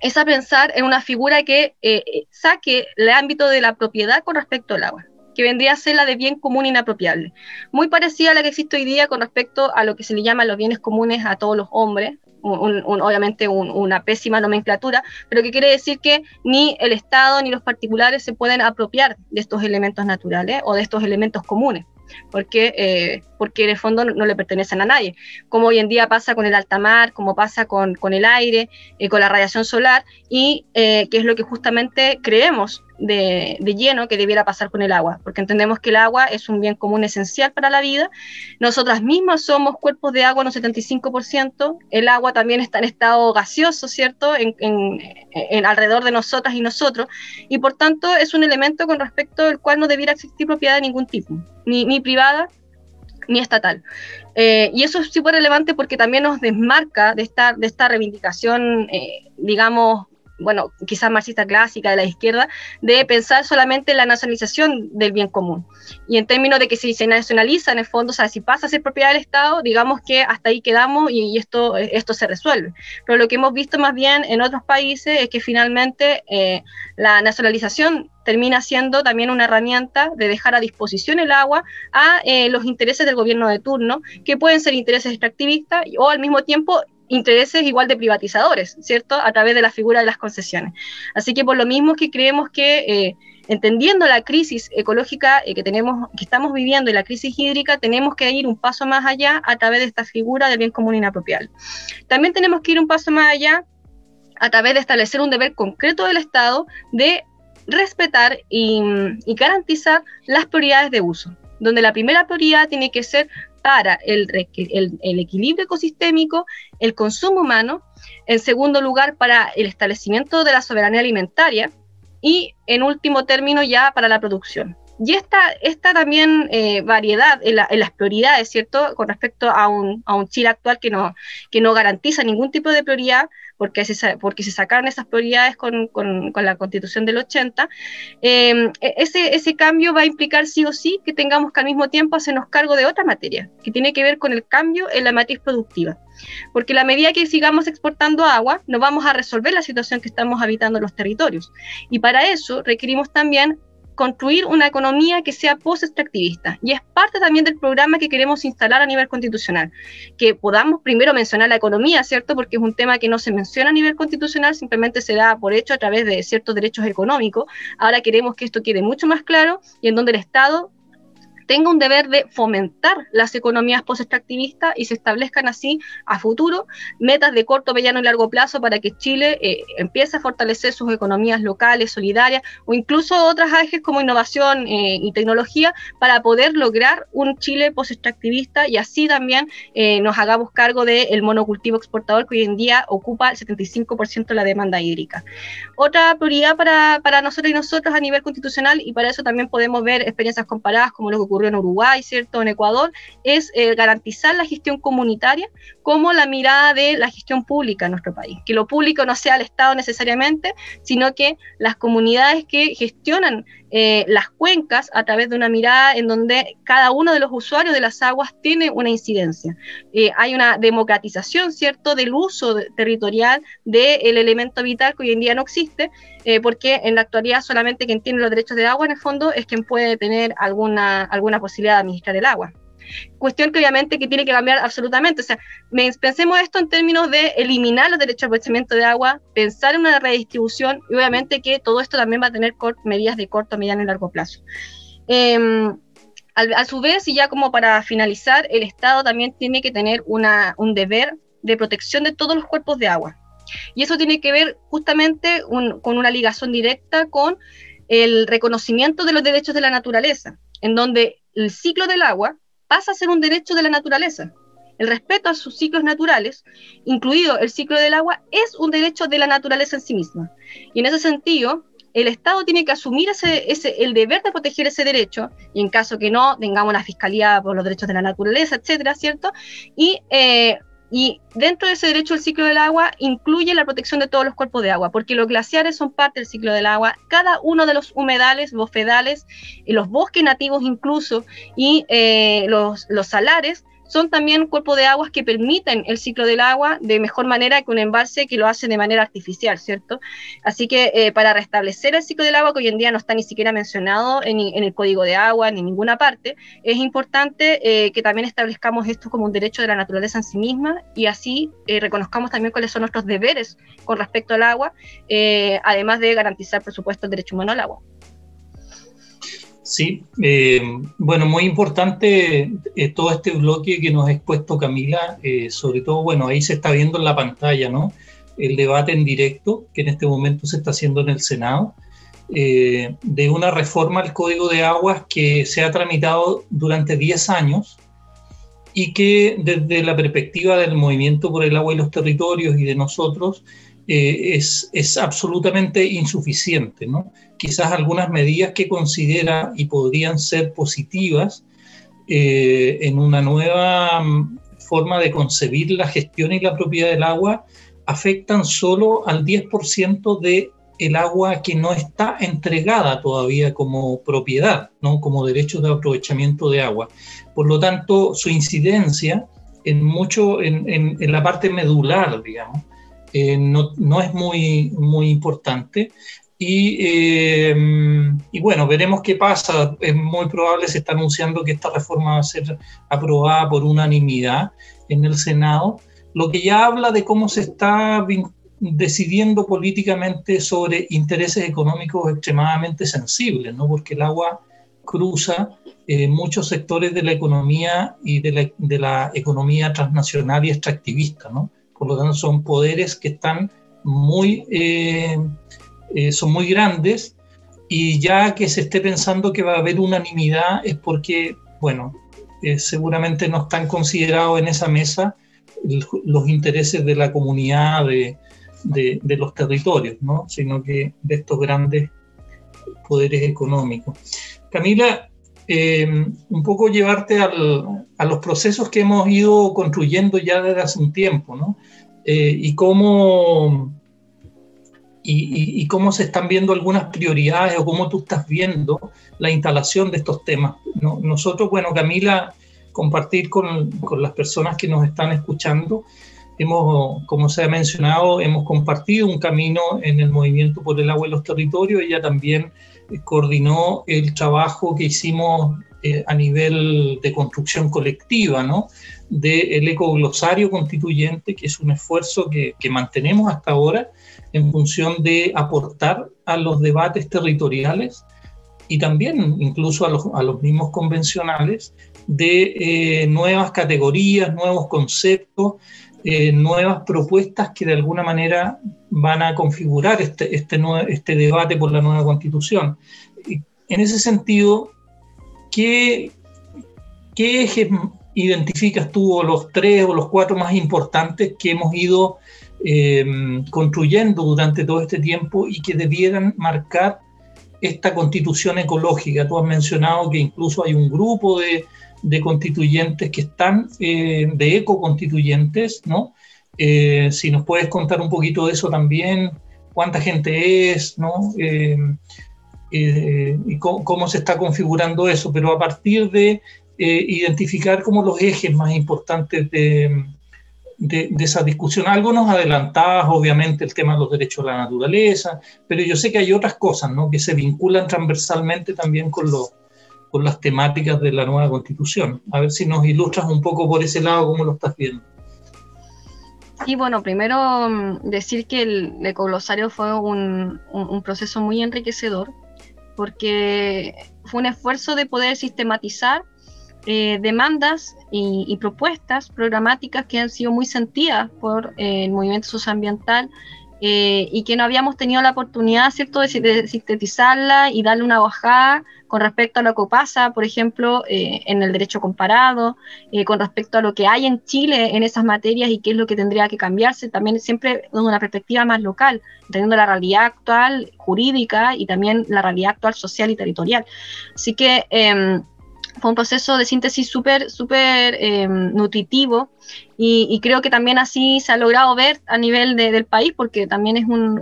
es a pensar en una figura que eh, saque el ámbito de la propiedad con respecto al agua que vendría a ser la de bien común inapropiable, muy parecida a la que existe hoy día con respecto a lo que se le llama los bienes comunes a todos los hombres, obviamente una pésima nomenclatura, pero que quiere decir que ni el Estado ni los particulares se pueden apropiar de estos elementos naturales o de estos elementos comunes porque, eh, porque en el fondo no, le pertenecen a nadie, como hoy en día pasa con el alta mar, como pasa con, con el aire, eh, con la radiación solar, y eh, que es lo que justamente creemos de, de, lleno que debiera pasar con el agua, porque entendemos que el agua es un bien común esencial para la vida. Nosotras mismas somos cuerpos de agua en un 75%, el agua también está en estado gaseoso, ¿cierto?, en, en, alrededor de nosotras y nosotros, y por tanto es un elemento con respecto al cual no debiera existir propiedad de ningún tipo, ni, ni privada ni estatal. Eh, y eso es súper relevante porque también nos desmarca de esta, de esta reivindicación, eh, digamos, bueno, quizás marxista clásica de la izquierda, de pensar solamente en la nacionalización del bien común. Y en términos de que si se nacionaliza, en el fondo, si pasa a ser propiedad del Estado, digamos que hasta ahí quedamos y, esto, esto se resuelve. Pero lo que hemos visto más bien en otros países es que finalmente eh, la nacionalización termina siendo también una herramienta de dejar a disposición el agua a eh, los intereses del gobierno de turno, que pueden ser intereses extractivistas o al mismo tiempo intereses igual de privatizadores, ¿cierto? A través de la figura de las concesiones. Así que por lo mismo que creemos que eh, entendiendo la crisis ecológica eh, que tenemos, que estamos viviendo y la crisis hídrica, tenemos que ir un paso más allá a través de esta figura del bien común inapropiable. También tenemos que ir un paso más allá a través de establecer un deber concreto del Estado de respetar y, y garantizar las prioridades de uso donde la primera prioridad tiene que ser para el, equilibrio ecosistémico, el consumo humano, en segundo lugar para el establecimiento de la soberanía alimentaria y en último término ya para la producción. Y esta, esta también eh, variedad en, las prioridades, ¿cierto? Con respecto a un, a un Chile actual que no, que no garantiza ningún tipo de prioridad, porque se, porque se sacaron esas prioridades con, con, con la constitución del 80, em, e, ese, ese cambio va a implicar sí o sí que tengamos que al mismo tiempo hacernos cargo de otra materia, que tiene que ver con el cambio en la matriz productiva. Porque la medida que sigamos exportando agua, no vamos a resolver la situación que estamos habitando en los territorios. Y para eso requerimos también construir una economía que sea post-extractivista. Y es parte también del programa que queremos instalar a nivel constitucional. Que podamos primero mencionar la economía, ¿cierto? Porque es un tema que no se menciona a nivel constitucional, simplemente se da por hecho a través de ciertos derechos económicos. Ahora queremos que esto quede mucho más claro y en donde el Estado tenga un deber de fomentar las economías post-extractivistas y se establezcan así a futuro metas de corto, mediano y largo plazo para que Chile eh, empiece a fortalecer sus economías locales, solidarias o incluso otras ejes como innovación eh, y tecnología para poder lograr un Chile post-extractivista y así también eh, nos hagamos cargo del monocultivo exportador que hoy en día ocupa el 75% de la demanda hídrica. Otra prioridad para, para nosotros y nosotros a nivel constitucional y para eso también podemos ver experiencias comparadas como lo que ocurre ocurrió en Uruguay, ¿cierto? En Ecuador, es eh, garantizar la gestión comunitaria como la mirada de la gestión pública en nuestro país. Que lo público no sea el Estado necesariamente, sino que las comunidades que gestionan eh, las cuencas a través de una mirada en donde cada uno de los usuarios de las aguas tiene una incidencia. Eh, hay una democratización, ¿cierto?, del uso territorial del elemento vital que hoy en día no existe, porque en la actualidad solamente quien tiene los derechos de agua en el fondo es quien puede tener alguna, alguna posibilidad de administrar el agua. Cuestión que obviamente que tiene que cambiar absolutamente. O sea, pensemos esto en términos de eliminar los derechos de aprovechamiento de agua, pensar en una redistribución y obviamente que todo esto también va a tener medidas de corto, mediano y largo plazo. Em, a su vez, y ya como para finalizar, el Estado también tiene que tener una, un deber de protección de todos los cuerpos de agua. Y eso tiene que ver justamente con una ligación directa con el reconocimiento de los derechos de la naturaleza, en donde el ciclo del agua pasa a ser un derecho de la naturaleza. El respeto a sus ciclos naturales, incluido el ciclo del agua, es un derecho de la naturaleza en sí misma. Y en ese sentido, el Estado tiene que asumir ese, el deber de proteger ese derecho, y en caso que no, tengamos una fiscalía por los derechos de la naturaleza, etcétera, ¿cierto? Y eh, y dentro de ese derecho al ciclo del agua incluye la protección de todos los cuerpos de agua, porque los glaciares son parte del ciclo del agua. Cada uno de los humedales, bofedales, los bosques nativos incluso, y eh, los, los salares son también cuerpos de aguas que permiten el ciclo del agua de mejor manera que un embalse que lo hace de manera artificial, ¿cierto? Así que eh, para restablecer el ciclo del agua, que hoy en día no está ni siquiera mencionado en, el código de agua ni en ninguna parte, es importante eh, que también establezcamos esto como un derecho de la naturaleza en sí misma y así eh, reconozcamos también cuáles son nuestros deberes con respecto al agua, además de garantizar, por supuesto, el derecho humano al agua. Sí, eh, bueno, muy importante eh, todo este bloque que nos ha expuesto Camila, eh, sobre todo, bueno, ahí se está viendo en la pantalla, ¿no? El debate en directo que en este momento se está haciendo en el Senado, de una reforma al Código de Aguas que se ha tramitado durante 10 años y que desde la perspectiva del movimiento por el agua y los territorios y de nosotros, es, es, absolutamente insuficiente. ¿no? Quizás algunas medidas que considera y podrían ser positivas eh, en una nueva mm, forma de concebir la gestión y la propiedad del agua afectan solo al 10% de el agua que no está entregada todavía como propiedad, ¿no? como derecho de aprovechamiento de agua. Por lo tanto, su incidencia en mucho en, en la parte medular, digamos, eh, no, no, es muy, muy importante. Y, eh, y, bueno, veremos qué pasa. Es muy probable, se está anunciando que esta reforma va a ser aprobada por unanimidad en el Senado, lo que ya habla de cómo se está decidiendo políticamente sobre intereses económicos extremadamente sensibles, ¿no? porque el agua cruza eh, muchos sectores de la economía y de la, de la economía transnacional y extractivista. ¿no? Por lo tanto son poderes que están muy, eh, eh, son muy grandes y ya que se esté pensando que va a haber unanimidad es porque, bueno, eh, seguramente no están considerados en esa mesa los intereses de la comunidad de, de, los territorios, ¿no? sino que de estos grandes poderes económicos. Camila, un poco llevarte a los procesos que hemos ido construyendo ya desde hace un tiempo, ¿no? Eh, y, cómo, y, cómo se están viendo algunas prioridades o cómo tú estás viendo la instalación de estos temas. Nosotros, bueno, Camila, compartir con, con, las personas que nos están escuchando, hemos, como se ha mencionado, hemos compartido un camino en el movimiento por el agua y los territorios. Ella también coordinó el trabajo que hicimos eh, a nivel de construcción colectiva, ¿no? Del ecoglosario constituyente, que es un esfuerzo que, que, mantenemos hasta ahora en función de aportar a los debates territoriales y también incluso a los, a los mismos convencionales de eh, nuevas categorías, nuevos conceptos, eh, nuevas propuestas que de alguna manera van a configurar este, este, este debate por la nueva constitución. En ese sentido, ¿qué, qué ejes identificas tú o los tres o los cuatro más importantes que hemos ido em, construyendo durante todo este tiempo y que debieran marcar esta constitución ecológica? Tú has mencionado que incluso hay un grupo de, de constituyentes que están, eh, de ecoconstituyentes, ¿no? Eh, si nos puedes contar un poquito de eso también, cuánta gente es, ¿no? Em, eh, y cómo, se está configurando eso, pero a partir de eh, identificar como los ejes más importantes de, de, esa discusión. Algo nos adelantabas, obviamente, el tema de los derechos de la naturaleza, pero yo sé que hay otras cosas ¿no? que se vinculan transversalmente también con, con las temáticas de la nueva constitución. A ver si nos ilustras un poco por ese lado cómo lo estás viendo. Sí, bueno, primero mm, decir que el ecoglosario fue un, proceso muy enriquecedor porque fue un esfuerzo de poder sistematizar eh, demandas y, propuestas programáticas que han sido muy sentidas por eh, el movimiento socioambiental eh, y que no habíamos tenido la oportunidad, ¿cierto?, de, sintetizarla y darle una bajada con respecto a lo que pasa, por ejemplo, eh, en el derecho comparado, eh, con respecto a lo que hay en Chile en esas materias y qué es lo que tendría que cambiarse, también siempre desde una perspectiva más local, entendiendo la realidad actual jurídica y también la realidad actual social y territorial. Así que em, fue un proceso de síntesis súper, súper em, nutritivo y, creo que también así se ha logrado ver a nivel del país, porque también es un,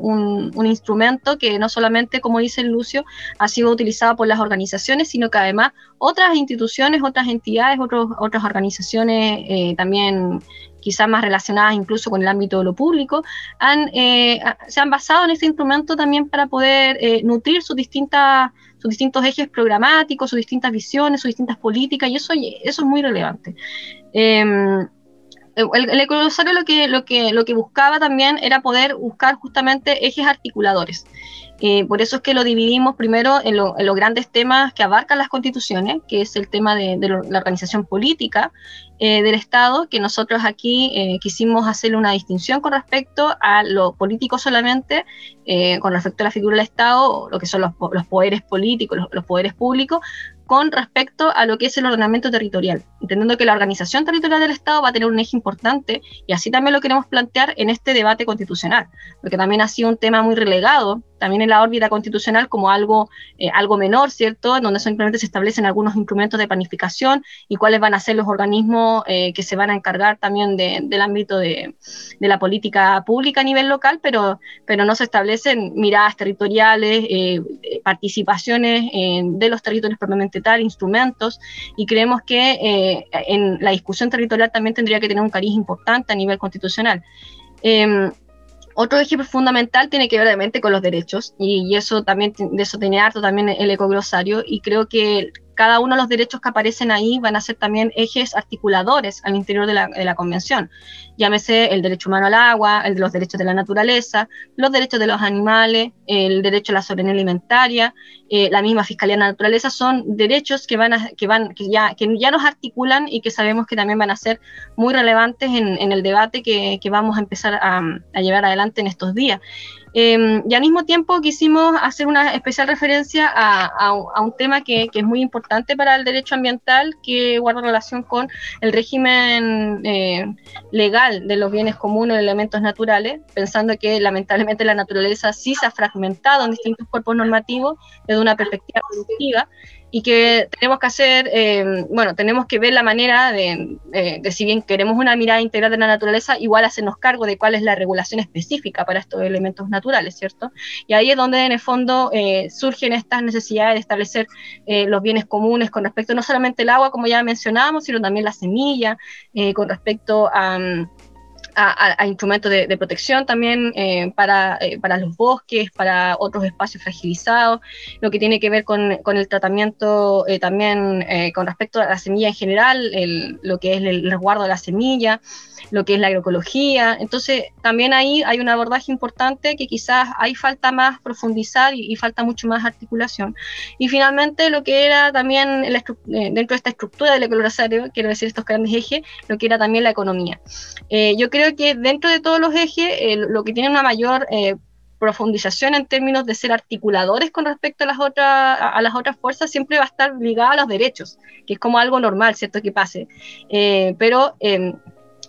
un, instrumento que no solamente, como dice Lucio, ha sido utilizado por las organizaciones, sino que además otras instituciones, otras entidades, otros, otras organizaciones eh, también quizás más relacionadas incluso con el ámbito de lo público, han, eh, se han basado en este instrumento también para poder eh, nutrir sus distintas sus distintos ejes programáticos, sus distintas visiones, sus distintas políticas, y eso, eso es muy relevante. Em, el, el lo que, lo, que, lo que buscaba también era poder buscar justamente ejes articuladores. Eh, por eso es que lo dividimos primero en, los grandes temas que abarcan las constituciones, que es el tema de, la organización política eh, del Estado, que nosotros aquí eh, quisimos hacerle una distinción con respecto a lo político solamente, con respecto a la figura del Estado, lo que son los, poderes políticos, los poderes públicos, con respecto a lo que es el ordenamiento territorial, entendiendo que la organización territorial del Estado va a tener un eje importante y así también lo queremos plantear en este debate constitucional, porque también ha sido un tema muy relegado también en la órbita constitucional como algo, eh, algo menor, ¿cierto? En donde simplemente se establecen algunos instrumentos de planificación y cuáles van a ser los organismos eh, que se van a encargar también del ámbito de, la política pública a nivel local, pero, pero no se establecen miradas territoriales, eh, participaciones de los territorios propiamente instrumentos, y creemos que en la discusión territorial también tendría que tener un cariz importante a nivel constitucional. Em, otro eje fundamental tiene que ver obviamente con los derechos y, eso también de eso tiene harto también el ecoglosario y creo que cada uno de los derechos que aparecen ahí van a ser también ejes articuladores al interior de la, convención. Llámese el derecho humano al agua, el de los derechos de la naturaleza, los derechos de los animales, el derecho a la soberanía alimentaria, eh, la misma fiscalía de la naturaleza, son derechos que van a, que van, que ya, que ya nos articulan y que sabemos que también van a ser muy relevantes en, el debate que, vamos a empezar a llevar adelante en estos días. Em, y al mismo tiempo quisimos hacer una especial referencia a, un tema que, es muy importante para el derecho ambiental, que guarda relación con el régimen eh, legal de los bienes comunes, elementos naturales, pensando que lamentablemente la naturaleza sí se ha fragmentado en distintos cuerpos normativos desde una perspectiva productiva y que tenemos que hacer, eh, bueno, tenemos que ver la manera de, de, si bien queremos una mirada integral de la naturaleza, igual hacernos cargo de cuál es la regulación específica para estos elementos naturales, ¿cierto? Y ahí es donde en el fondo eh, surgen estas necesidades de establecer eh, los bienes comunes con respecto no solamente al agua, como ya mencionábamos, sino también la semilla, con respecto a... A, instrumentos de, protección también para, para, los bosques, para otros espacios fragilizados, lo que tiene que ver con, con el tratamiento eh, también eh, con respecto a la semilla en general, lo que es el resguardo de la semilla, lo que es la agroecología. Entonces, también ahí hay un abordaje importante que quizás hay falta más profundizar y, falta mucho más articulación. Y finalmente, lo que era también eh, dentro de esta estructura del ecologizario, quiero decir estos grandes ejes, lo que era también la economía. yo creo que dentro de todos los ejes, lo que tiene una mayor profundización en términos de ser articuladores con respecto a las otras, a las otras fuerzas siempre va a estar ligada a los derechos, que es como algo normal, ¿cierto? Que pase. Eh, pero em,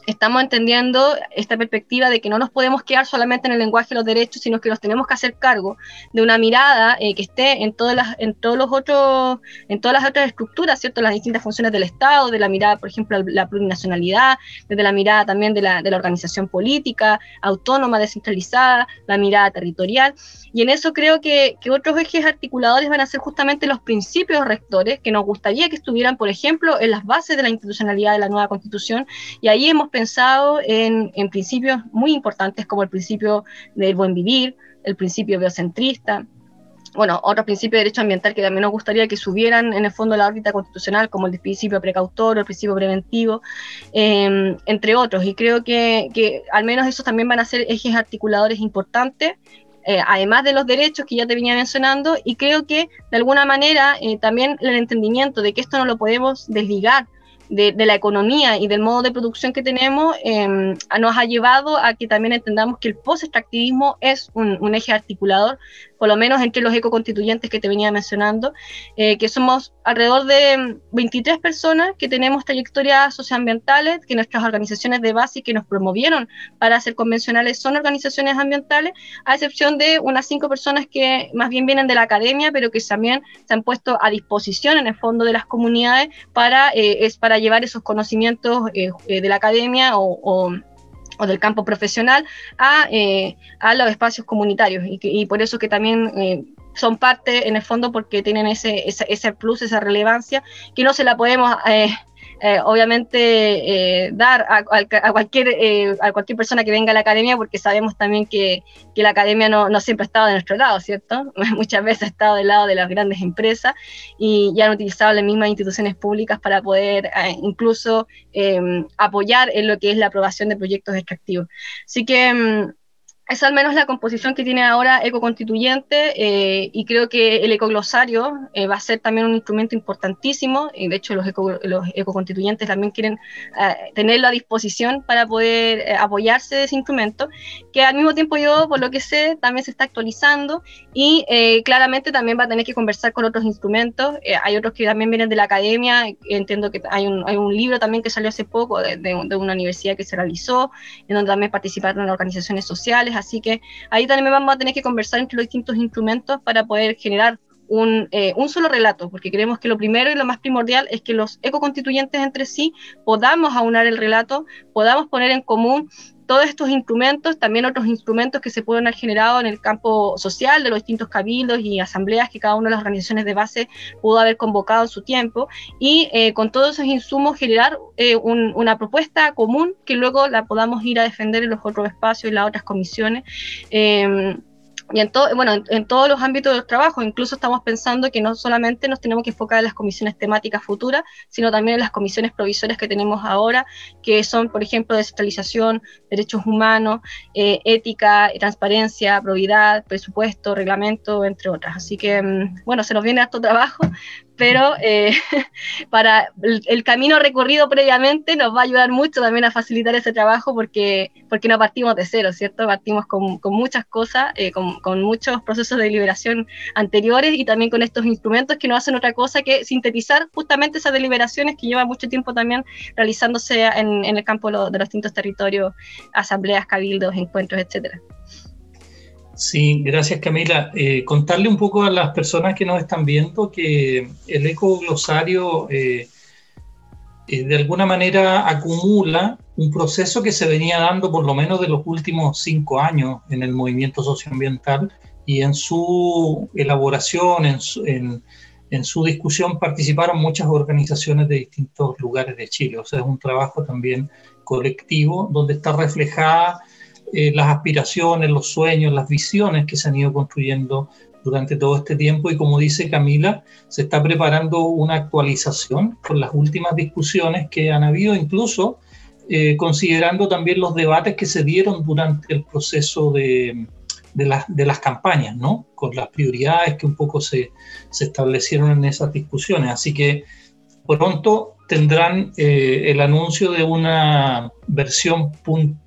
estamos entendiendo esta perspectiva de que no nos podemos quedar solamente en el lenguaje de los derechos, sino que nos tenemos que hacer cargo de una mirada eh, que esté en todas las, en todos los otros, en todas las otras estructuras, ¿cierto? Las distintas funciones del Estado, de la mirada, por ejemplo, la plurinacionalidad, desde la mirada también de la, de la organización política, autónoma, descentralizada, la mirada territorial. Y en eso creo que, que otros ejes articuladores van a ser justamente los principios rectores que nos gustaría que estuvieran, por ejemplo, en las bases de la institucionalidad de la nueva constitución. Y ahí hemos pensado en, principios muy importantes como el principio del buen vivir, el principio biocentrista, bueno, otros principios de derecho ambiental que también nos gustaría que subieran en el fondo de la órbita constitucional, como el principio precautorio, el principio preventivo, em, entre otros. Y creo que, que, al menos esos también van a ser ejes articuladores importantes, eh, además de los derechos que ya te venía mencionando, y creo que de alguna manera eh, también el entendimiento de que esto no lo podemos desligar de, la economía y del modo de producción que tenemos em, nos ha llevado a que también entendamos que el post-extractivismo es un, eje articulador por lo menos entre los ecoconstituyentes que te venía mencionando, eh, que somos alrededor de 23 personas que tenemos trayectorias socioambientales, que nuestras organizaciones de base que nos promovieron para ser convencionales son organizaciones ambientales, a excepción de unas cinco personas que más bien vienen de la academia, pero que también se han puesto a disposición en el fondo de las comunidades para, eh, es para llevar esos conocimientos eh, de la academia o del campo profesional a, eh, a los espacios comunitarios. Y, y, por eso que también eh, son parte en el fondo porque tienen ese, ese, ese, plus, esa relevancia que no se la podemos eh, eh, obviamente eh, dar a, cualquier, eh, a cualquier persona que venga a la academia, porque sabemos también que, que la academia no, no, siempre ha estado de nuestro lado, ¿cierto? Muchas veces ha estado del lado de las grandes empresas y ya han utilizado las mismas instituciones públicas para poder incluso apoyar en lo que es la aprobación de proyectos extractivos. Así que mm, es al menos la composición que tiene ahora Ecoconstituyente eh, y creo que el ecoglosario eh, va a ser también un instrumento importantísimo y de hecho los, eco, los ecoconstituyentes también quieren eh, tenerlo a disposición para poder eh, apoyarse de ese instrumento que al mismo tiempo yo por lo que sé también se está actualizando y eh, claramente también va a tener que conversar con otros instrumentos hay otros que también vienen de la academia entiendo que hay un, libro también que salió hace poco de, de una universidad que se realizó en donde también participaron organizaciones sociales así que ahí también vamos a tener que conversar entre los distintos instrumentos para poder generar un, eh, un, solo relato, porque creemos que lo primero y lo más primordial es que los ecoconstituyentes entre sí podamos aunar el relato, podamos poner en común todos estos instrumentos, también otros instrumentos que se pueden haber generado en el campo social de los distintos cabildos y asambleas que cada una de las organizaciones de base pudo haber convocado en su tiempo, y eh, con todos esos insumos generar eh, un, una propuesta común que luego la podamos ir a defender en los otros espacios y las otras comisiones. Eh, y en, todo, bueno, en, todos los ámbitos de los trabajos, incluso estamos pensando que no solamente nos tenemos que enfocar en las comisiones temáticas futuras, sino también en las comisiones provisorias que tenemos ahora, que son, por ejemplo, descentralización, derechos humanos, eh, ética, transparencia, probidad, presupuesto, reglamento, entre otras. Así que, mm, bueno, se nos viene harto trabajo, pero eh, para el, camino recorrido previamente nos va a ayudar mucho también a facilitar ese trabajo porque, porque no partimos de cero, ¿cierto? Partimos con, con muchas cosas, eh, con, muchos procesos de deliberación anteriores y también con estos instrumentos que no hacen otra cosa que sintetizar justamente esas deliberaciones que llevan mucho tiempo también realizándose en, en el campo de los, de los distintos territorios, asambleas, cabildos, encuentros, etcétera. Sí, gracias Camila. Eh, contarle un poco a las personas que nos están viendo que el ecoglosario eh, eh, de alguna manera acumula un proceso que se venía dando por lo menos de los últimos cinco años en el movimiento socioambiental y en su elaboración, en su, en, en su discusión participaron muchas organizaciones de distintos lugares de Chile. O sea, es un trabajo también colectivo donde está reflejada eh, las aspiraciones, los sueños, las visiones que se han ido construyendo durante todo este tiempo y como dice Camila, se está preparando una actualización con las últimas discusiones que han habido, incluso eh, considerando también los debates que se dieron durante el proceso de, de, de, las campañas, ¿no? con las prioridades que un poco se, se establecieron en esas discusiones. Así que pronto tendrán eh, el anuncio de una versión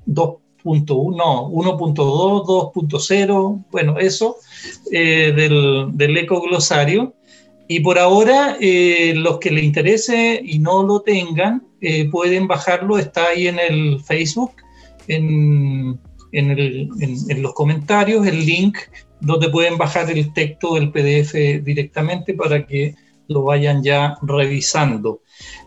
2 1.1, 1.2, 2.0, bueno, eso eh, del, del ecoglosario. Y por ahora, eh, los que le interese y no lo tengan, eh, pueden bajarlo, está ahí en el Facebook, en, en, el, en, en, los comentarios, el link donde pueden bajar el texto del PDF directamente para que lo vayan ya revisando.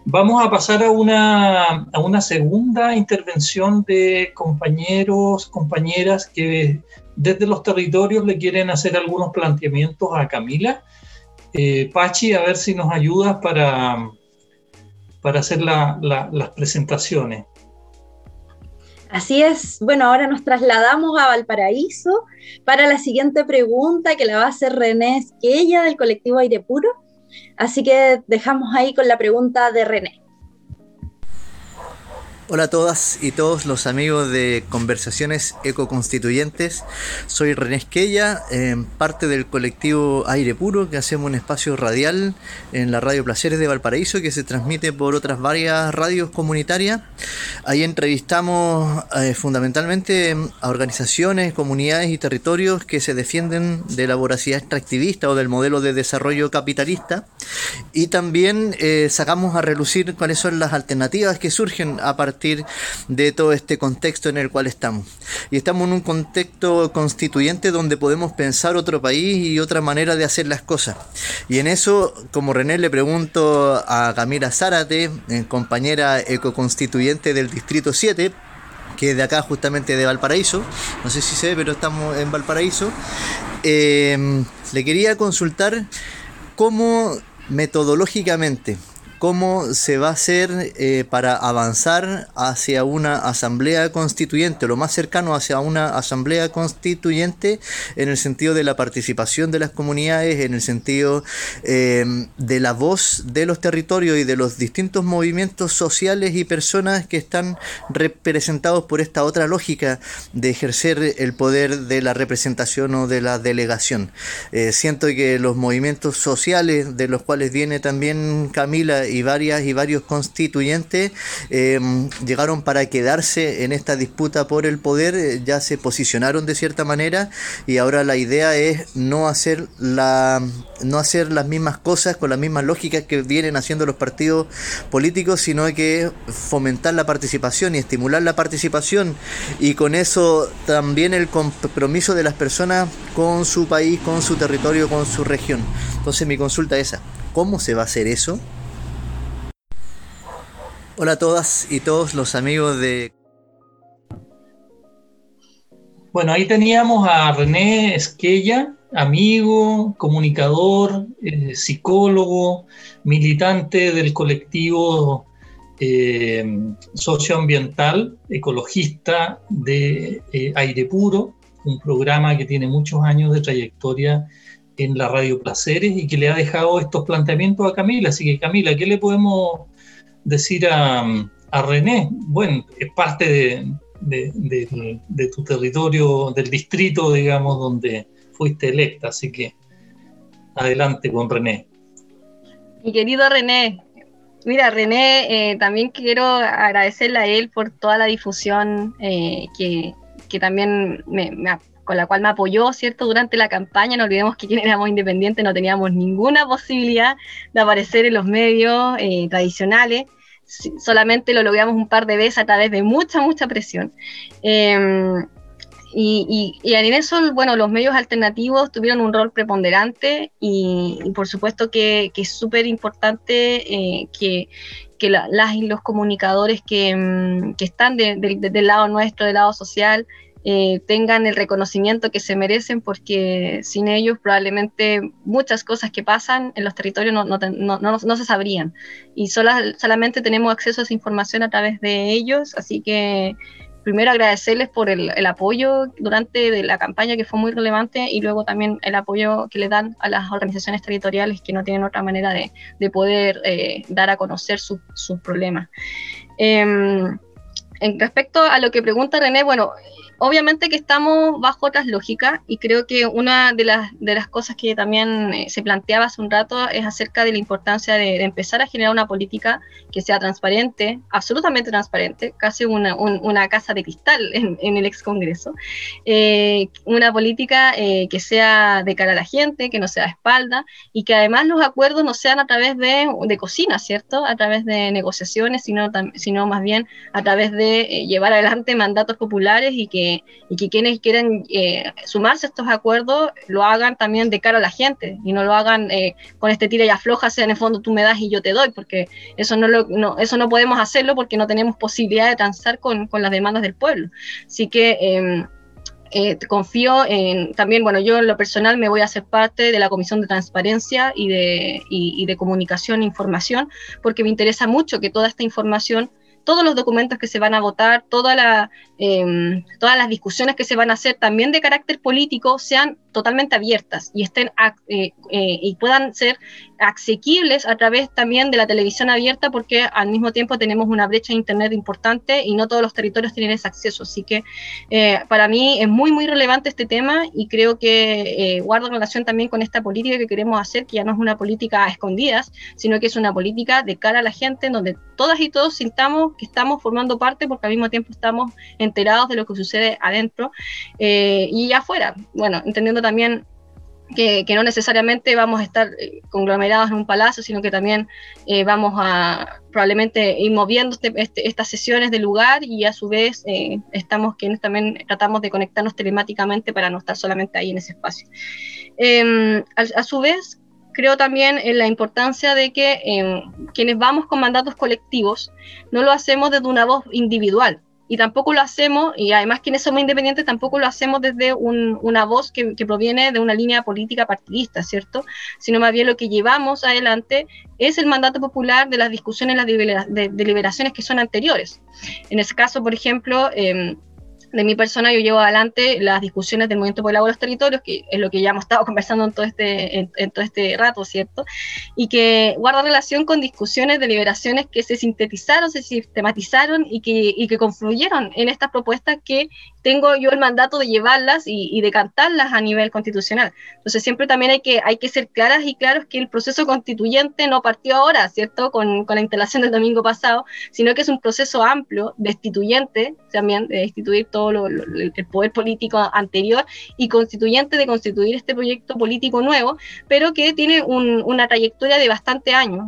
Vamos a pasar a una, a una segunda intervención de compañeros, compañeras que desde los territorios le quieren hacer algunos planteamientos a Camila. Eh, Pachi, a ver si nos ayudas para, para hacer la, la, las presentaciones. Así es. Bueno, ahora nos trasladamos a Valparaíso para la siguiente pregunta que la va a hacer René Esquella del colectivo Aire Puro. Así que dejamos ahí con la pregunta de René. Hola a todas y todos los amigos de Conversaciones Ecoconstituyentes. Soy René Esquella, parte del colectivo Aire Puro, que hacemos un espacio radial en la Radio Placeres de Valparaíso, que se transmite por otras varias radios comunitarias. Ahí entrevistamos eh, fundamentalmente a organizaciones, comunidades y territorios que se defienden de la voracidad extractivista o del modelo de desarrollo capitalista. Y también eh, sacamos a relucir cuáles son las alternativas que surgen a partir de todo este contexto en el cual estamos. Y estamos en un contexto constituyente donde podemos pensar otro país y otra manera de hacer las cosas. Y en eso, como René, le pregunto a Camila Zárate, eh, compañera ecoconstituyente del Distrito 7, que es de acá justamente de Valparaíso, no sé si se ve, pero estamos en Valparaíso, eh, le quería consultar cómo metodológicamente cómo se va a hacer eh, para avanzar hacia una asamblea constituyente, lo más cercano hacia una asamblea constituyente en el sentido de la participación de las comunidades, en el sentido eh, de la voz de los territorios y de los distintos movimientos sociales y personas que están representados por esta otra lógica de ejercer el poder de la representación o de la delegación. Eh, siento que los movimientos sociales de los cuales viene también Camila y varias y varios constituyentes em, llegaron para quedarse en esta disputa por el poder, eh, ya se posicionaron de cierta manera y ahora la idea es no hacer la no hacer las mismas cosas con las mismas lógicas que vienen haciendo los partidos políticos, sino que fomentar la participación y estimular la participación y con eso también el compromiso de las personas con su país, con su territorio, con su región. Entonces mi consulta es esa, ¿cómo se va a hacer eso? Hola a todas y todos los amigos de... Bueno, ahí teníamos a René Esquella, amigo, comunicador, eh, psicólogo, militante del colectivo eh, socioambiental, ecologista de eh, Aire Puro, un programa que tiene muchos años de trayectoria en la Radio Placeres y que le ha dejado estos planteamientos a Camila. Así que Camila, ¿qué le podemos decir a, René, bueno, es parte de, tu territorio, del distrito, digamos, donde fuiste electa, así que adelante con René. Mi querido René, mira, René, eh, también quiero agradecerle a él por toda la difusión eh, que, también con la cual me apoyó, ¿cierto? Durante la campaña, no olvidemos que quien éramos independientes no teníamos ninguna posibilidad de aparecer en los medios eh, tradicionales solamente lo logramos un par de veces a través de mucha, mucha presión. Em, y, en eso, bueno, los medios alternativos tuvieron un rol preponderante y, por supuesto que, es súper importante eh, que, las los comunicadores que, mm, que están del lado nuestro, del lado social, eh, tengan el reconocimiento que se merecen, porque sin ellos probablemente muchas cosas que pasan en los territorios no, no, no, no se sabrían. Y solamente tenemos acceso a esa información a través de ellos, así que primero agradecerles por el, el apoyo durante de la campaña que fue muy relevante y luego también el apoyo que le dan a las organizaciones territoriales que no tienen otra manera de, de poder eh, dar a conocer sus problemas. Em, en respecto a lo que pregunta René, bueno, obviamente que estamos bajo otras lógicas y creo que una de las, de las cosas que también eh, se planteaba hace un rato es acerca de la importancia de, empezar a generar una política que sea transparente, absolutamente transparente, casi una, una casa de cristal en, el ex Congreso, eh, una política eh, que sea de cara a la gente, que no sea a espalda y que además los acuerdos no sean a través de, de cocina, ¿cierto? A través de negociaciones, sino, sino más bien a través de llevar adelante mandatos populares y que y que quienes quieren eh, sumarse a estos acuerdos lo hagan también de cara a la gente y no lo hagan eh, con este tira y afloja, sea en el fondo tú me das y yo te doy, porque eso no, lo, eso no podemos hacerlo porque no tenemos posibilidad de transar con, con las demandas del pueblo. Así que... Em, eh, confío en también, bueno, yo en lo personal me voy a hacer parte de la Comisión de Transparencia y de, y de Comunicación e Información, porque me interesa mucho que toda esta información todos los documentos que se van a votar, em, todas las discusiones que se van a hacer también de carácter político sean totalmente abiertas y estén eh, eh, y puedan ser asequibles a través también de la televisión abierta porque al mismo tiempo tenemos una brecha de internet importante y no todos los territorios tienen ese acceso. Así que eh, para mí es muy muy relevante este tema y creo que guarda relación también con esta política que queremos hacer que ya no es una política a escondidas sino que es una política de cara a la gente en donde todas y todos sintamos que estamos formando parte porque al mismo tiempo estamos enterados de lo que sucede adentro y afuera. Bueno entendiendo también que, no necesariamente vamos a estar eh, conglomerados en un palacio, sino que también eh, vamos a probablemente ir moviendo este, este, estas sesiones del lugar y a su vez eh, estamos quienes también tratamos de conectarnos telemáticamente para no estar solamente ahí en ese espacio. Em, a, su vez, creo también en la importancia de que em, quienes vamos con mandatos colectivos no lo hacemos desde una voz individual, y tampoco lo hacemos, y además quienes somos independientes tampoco lo hacemos desde una voz que, proviene de una línea política partidista, ¿cierto? Sino más bien lo que llevamos adelante es el mandato popular de las discusiones, las deliberaciones que son anteriores. En ese caso, por ejemplo, eh, de mi persona yo llevo adelante las discusiones del Movimiento por los Territorios, que es lo que ya hemos estado conversando en todo este, en, todo este rato, ¿cierto? Y que guarda relación con discusiones, deliberaciones que se sintetizaron, se sistematizaron y que, y que confluyeron en estas propuestas que tengo yo el mandato de llevarlas y, de cantarlas a nivel constitucional. Entonces siempre también hay que, hay que ser claras y claros que el proceso constituyente no partió ahora, ¿cierto? Con, con la instalación del domingo pasado, sino que es un proceso amplio, destituyente también, de destituir todo lo, el poder político anterior y constituyente de constituir este proyecto político nuevo, pero que tiene una trayectoria de bastante años,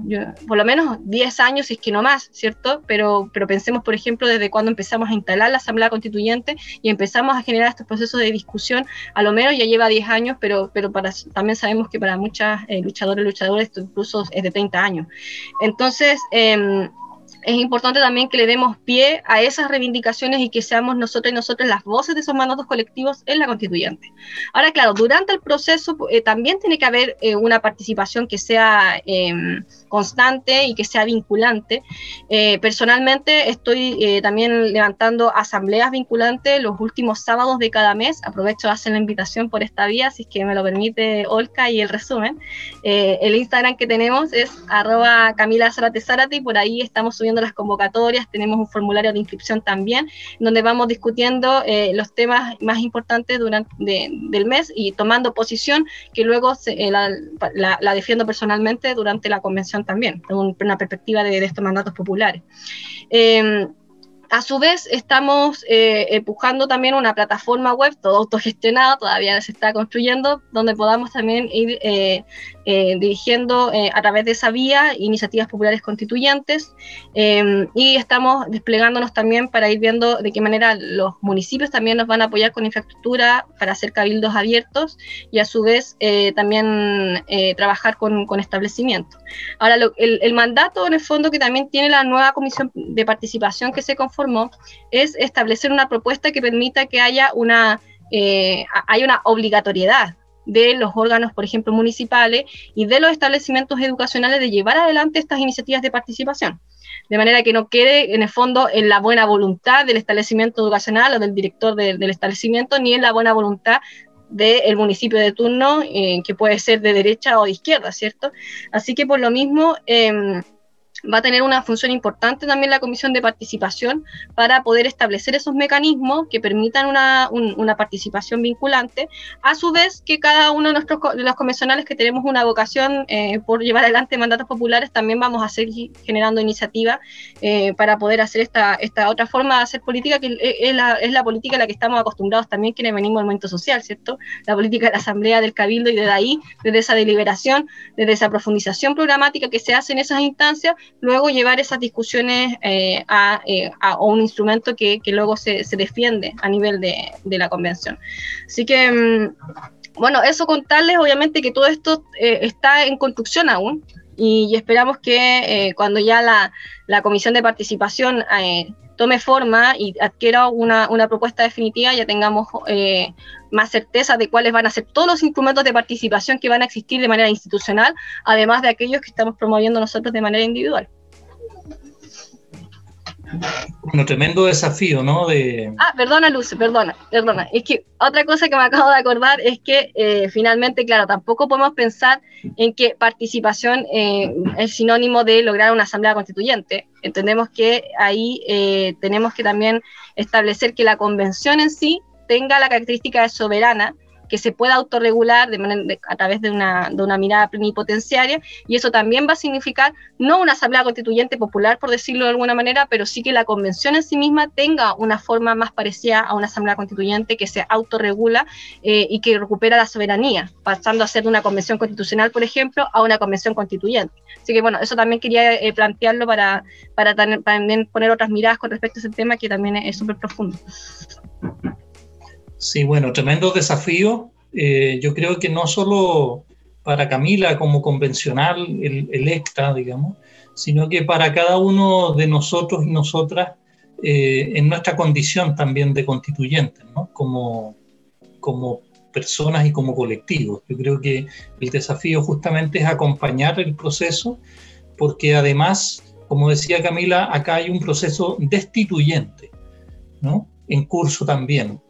por lo menos 10 años, si es que no más, ¿cierto? Pero, pero pensemos, por ejemplo, desde cuando empezamos a instalar la Asamblea Constituyente y empezamos a generar estos procesos de discusión, a lo menos ya lleva 10 años, pero, pero para, también sabemos que para muchas eh, luchadores y luchadoras esto incluso es de 30 años. Entonces, eh, es importante también que le demos pie a esas reivindicaciones y que seamos nosotros y nosotros las voces de esos mandatos colectivos en la constituyente. Ahora, claro, durante el proceso eh, también tiene que haber eh, una participación que sea em, constante y que sea vinculante. Eh, personalmente estoy también levantando asambleas vinculantes los últimos sábados de cada mes. Aprovecho de hacer la invitación por esta vía, si es que me lo permite Olca y el resumen. el Instagram que tenemos es arroba Camila y por ahí estamos subiendo las convocatorias, tenemos un formulario de inscripción también, donde vamos discutiendo eh, los temas más importantes durante del mes y tomando posición que luego eh, la, defiendo personalmente durante la convención también, una perspectiva de, estos mandatos populares. Em, a su vez, estamos eh, empujando también una plataforma web, todo autogestionado, todavía se está construyendo, donde podamos también ir eh, eh, dirigiendo a través de esa vía iniciativas populares constituyentes em, y estamos desplegándonos también para ir viendo de qué manera los municipios también nos van a apoyar con infraestructura para hacer cabildos abiertos y a su vez también trabajar con, con establecimientos. Ahora, el, el mandato en el fondo que también tiene la nueva comisión de participación que se conforma es establecer una propuesta que permita que haya una, eh, una obligatoriedad de los órganos, por ejemplo, municipales y de los establecimientos educacionales de llevar adelante estas iniciativas de participación. De manera que no quede, en el fondo, en la buena voluntad del establecimiento educacional o del director del establecimiento, ni en la buena voluntad del municipio de turno, eh, que puede ser de derecha o de izquierda, ¿cierto? Así que por lo mismo, em, va a tener una función importante también la comisión de participación para poder establecer esos mecanismos que permitan una, una participación vinculante, a su vez que cada uno de, nuestros, de los convencionales que tenemos una vocación eh, por llevar adelante mandatos populares, también vamos a seguir generando iniciativas eh, para poder hacer esta, esta otra forma de hacer política, que es la, es la política a la que estamos acostumbrados también quienes venimos del movimiento social, ¿cierto? La política de la asamblea, del cabildo y desde ahí, desde esa deliberación, desde esa profundización programática que se hace en esas instancias, luego llevar esas discusiones eh, eh, a, un instrumento que, luego se, defiende a nivel de, la convención. Así que, mm, bueno, eso contarles, obviamente que todo esto eh, está en construcción aún y, esperamos que cuando ya la, comisión de participación tome forma y adquiera una, una propuesta definitiva, ya tengamos más certeza de cuáles van a ser todos los instrumentos de participación que van a existir de manera institucional, además de aquellos que estamos promoviendo nosotros de manera individual. Bueno, tremendo desafío, ¿no? De... Ah, perdona, Luz, perdona, perdona. Es que otra cosa que me acabo de acordar es que eh, finalmente, claro, tampoco podemos pensar en que participación eh, es sinónimo de lograr una asamblea constituyente. Entendemos que ahí eh, tenemos que también establecer que la convención en sí tenga la característica de soberana que se pueda autorregular de manera, a través de una, de una mirada plenipotenciaria, y eso también va a significar no una asamblea constituyente popular, por decirlo de alguna manera, pero sí que la convención en sí misma tenga una forma más parecida a una asamblea constituyente que se autorregula eh, y que recupera la soberanía, pasando a ser de una convención constitucional, por ejemplo, a una convención constituyente. Así que bueno, eso también quería eh, plantearlo para, para, también poner otras miradas con respecto a ese tema que también es súper profundo. Sí, bueno, tremendo desafío. Eh, yo creo que no solo para Camila como convencional electa, digamos, sino que para cada uno de nosotros y nosotras eh, en nuestra condición también de constituyentes, ¿no? como, como personas y como colectivos. Yo creo que el desafío justamente es acompañar el proceso, porque además, como decía Camila, acá hay un proceso destituyente, ¿no? En curso también.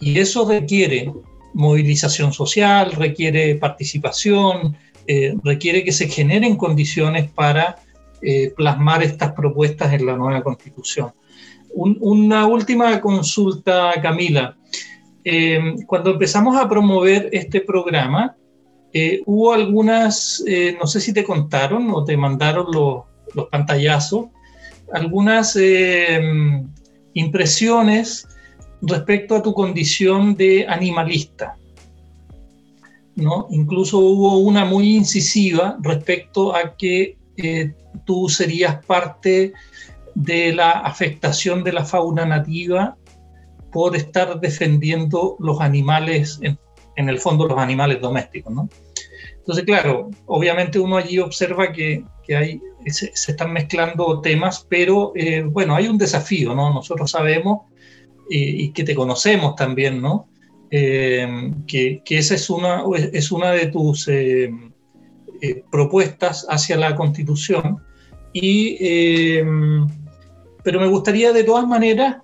Y eso requiere movilización social, requiere participación, eh, requiere que se generen condiciones para eh, plasmar estas propuestas en la nueva constitución. una última consulta, Camila. Eh, cuando empezamos a promover este programa, hubo algunas, no sé si te contaron o te mandaron los, los pantallazos, algunas impresiones respecto a tu condición de animalista. ¿no? Incluso hubo una muy incisiva respecto a que eh, tú serías parte de la afectación de la fauna nativa por estar defendiendo los animales, en, el fondo los animales domésticos. ¿no? Entonces, claro, obviamente uno allí observa que, hay, se, están mezclando temas, pero eh, bueno, hay un desafío, ¿no? Nosotros sabemos y, que te conocemos también, ¿no? Eh, que, esa es una, es una de tus eh, eh, propuestas hacia la Constitución. Y, pero me gustaría de todas maneras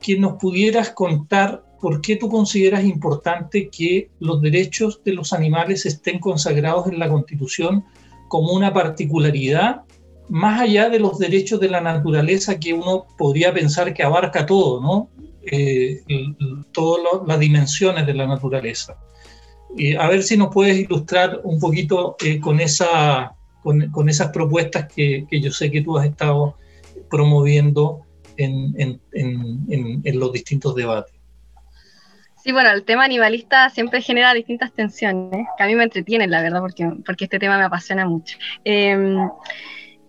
que nos pudieras contar por qué tú consideras importante que los derechos de los animales estén consagrados en la Constitución como una particularidad más allá de los derechos de la naturaleza que uno podría pensar que abarca todo, ¿no? Eh, todas las dimensiones de la naturaleza. y a ver si nos puedes ilustrar un poquito eh, con, esa, con, esas propuestas que, que, yo sé que tú has estado promoviendo en, en, en, en, los distintos debates. Sí, bueno, el tema animalista siempre genera distintas tensiones, que a mí me entretienen, la verdad, porque, porque este tema me apasiona mucho. Em,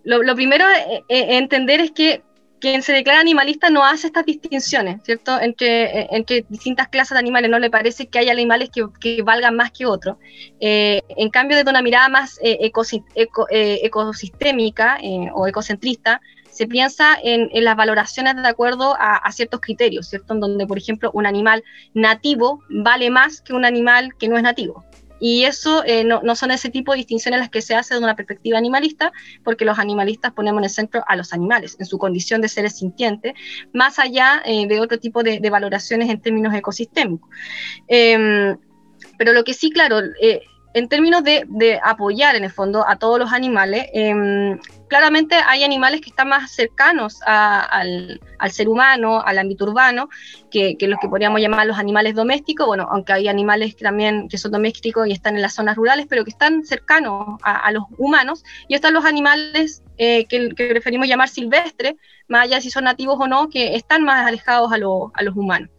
lo, lo, primero es entender es que quien se declara animalista no hace estas distinciones, ¿cierto? Entre, eh, entre distintas clases de animales, no le parece que haya animales que, valgan más que otros. Eh, en cambio, desde una mirada más eh, ecosistémica o ecocentrista, se piensa en, en, las valoraciones de acuerdo a, a, ciertos criterios, ¿cierto? En donde, por ejemplo, un animal nativo vale más que un animal que no es nativo. Y eso eh, no, no, son ese tipo de distinciones las que se hace de una perspectiva animalista, porque los animalistas ponemos en el centro a los animales, en su condición de seres sintientes, más allá eh, de otro tipo de, valoraciones en términos ecosistémicos. Eh, pero lo que sí, claro, eh, en términos de, apoyar en el fondo a todos los animales, eh, claramente hay animales que están más cercanos al, ser humano, al ámbito urbano, que, los que podríamos llamar los animales domésticos, bueno, aunque hay animales que también que son domésticos y están en las zonas rurales, pero que están cercanos a, los humanos, y están los animales eh, que, preferimos llamar silvestres, más allá de si son nativos o no, que están más alejados a los humanos.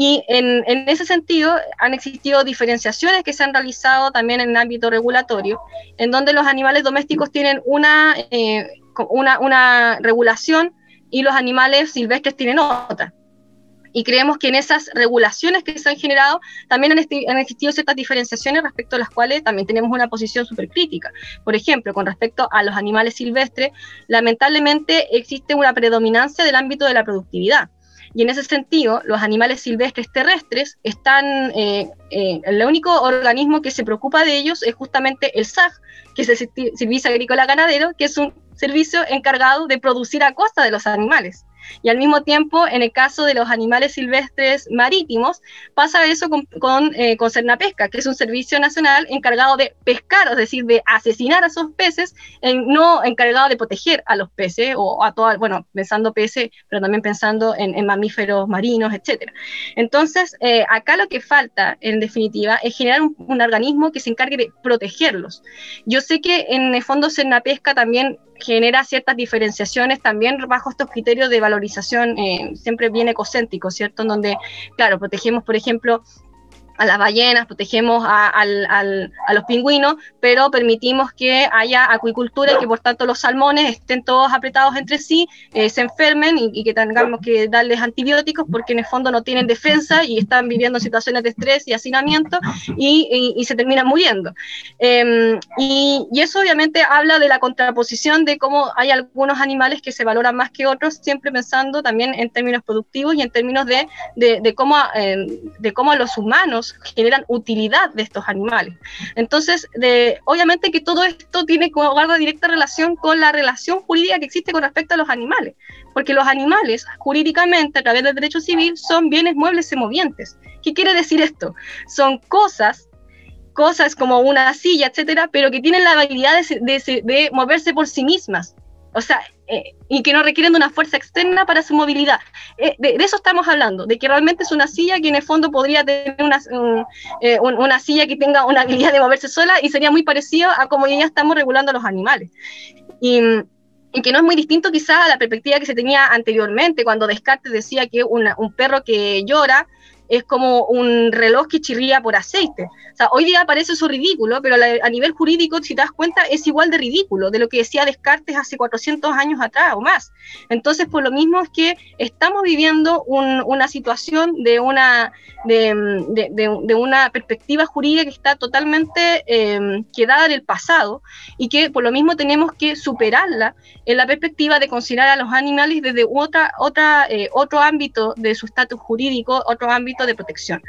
Y en, en, ese sentido han existido diferenciaciones que se han realizado también en el ámbito regulatorio, en donde los animales domésticos tienen una, eh, una, una regulación y los animales silvestres tienen otra. Y creemos que en esas regulaciones que se han generado también han, han, existido ciertas diferenciaciones respecto a las cuales también tenemos una posición súper crítica. Por ejemplo, con respecto a los animales silvestres, lamentablemente existe una predominancia del ámbito de la productividad. Y en ese sentido, los animales silvestres terrestres están, eh, eh, el único organismo que se preocupa de ellos es justamente el SAG, que es el Servicio Agrícola Ganadero, que es un servicio encargado de producir a costa de los animales. Y al mismo tiempo, en el caso de los animales silvestres marítimos, pasa eso con, con, eh, Cernapesca, que es un servicio nacional encargado de pescar, es decir, de asesinar a esos peces, en, no encargado de proteger a los peces o a todas, bueno, pensando peces, pero también pensando en, en mamíferos marinos, etc. Entonces, eh, acá lo que falta, en definitiva, es generar un, un organismo que se encargue de protegerlos. Yo sé que en el fondo Cernapesca también genera ciertas diferenciaciones también bajo estos criterios de valorización eh, siempre bien ecocéntricos, ¿cierto? En donde, claro, protegemos, por ejemplo, a las ballenas, protegemos a, al, al, a, los pingüinos, pero permitimos que haya acuicultura y que por tanto los salmones estén todos apretados entre sí, eh, se enfermen y, y, que tengamos que darles antibióticos porque en el fondo no tienen defensa y están viviendo situaciones de estrés y hacinamiento y, y, y se terminan muriendo. Eh, y, eso obviamente habla de la contraposición de cómo hay algunos animales que se valoran más que otros, siempre pensando también en términos productivos y en términos de, de, de cómo, eh, de cómo los humanos generan utilidad de estos animales. Entonces, obviamente que todo esto tiene guarda directa relación con la relación jurídica que existe con respecto a los animales, porque los animales jurídicamente a través del derecho civil son bienes muebles y movientes. ¿Qué quiere decir esto? Son cosas cosas como una silla, etcétera, pero que tienen la habilidad de moverse por sí mismas. O sea, eh, y que no requieren de una fuerza externa para su movilidad. Eh, de, de, eso estamos hablando, de que realmente es una silla que en el fondo podría tener una, un, eh, un, una silla que tenga una habilidad de moverse sola y sería muy parecido a como ya estamos regulando a los animales. Y, y que no es muy distinto quizás a la perspectiva que se tenía anteriormente, cuando Descartes decía que una, un perro que llora es como un reloj que chirría por aceite. O sea, hoy día parece eso ridículo, pero a nivel jurídico, si te das cuenta, es igual de ridículo de lo que decía Descartes hace 400 años atrás o más. Entonces, por lo mismo es que estamos viviendo un, una situación de una, de, una perspectiva jurídica que está totalmente eh, quedada en el pasado y que por lo mismo tenemos que superarla en la perspectiva de considerar a los animales desde otra, otra, eh, otro ámbito de su estatus jurídico, otro ámbito de protección.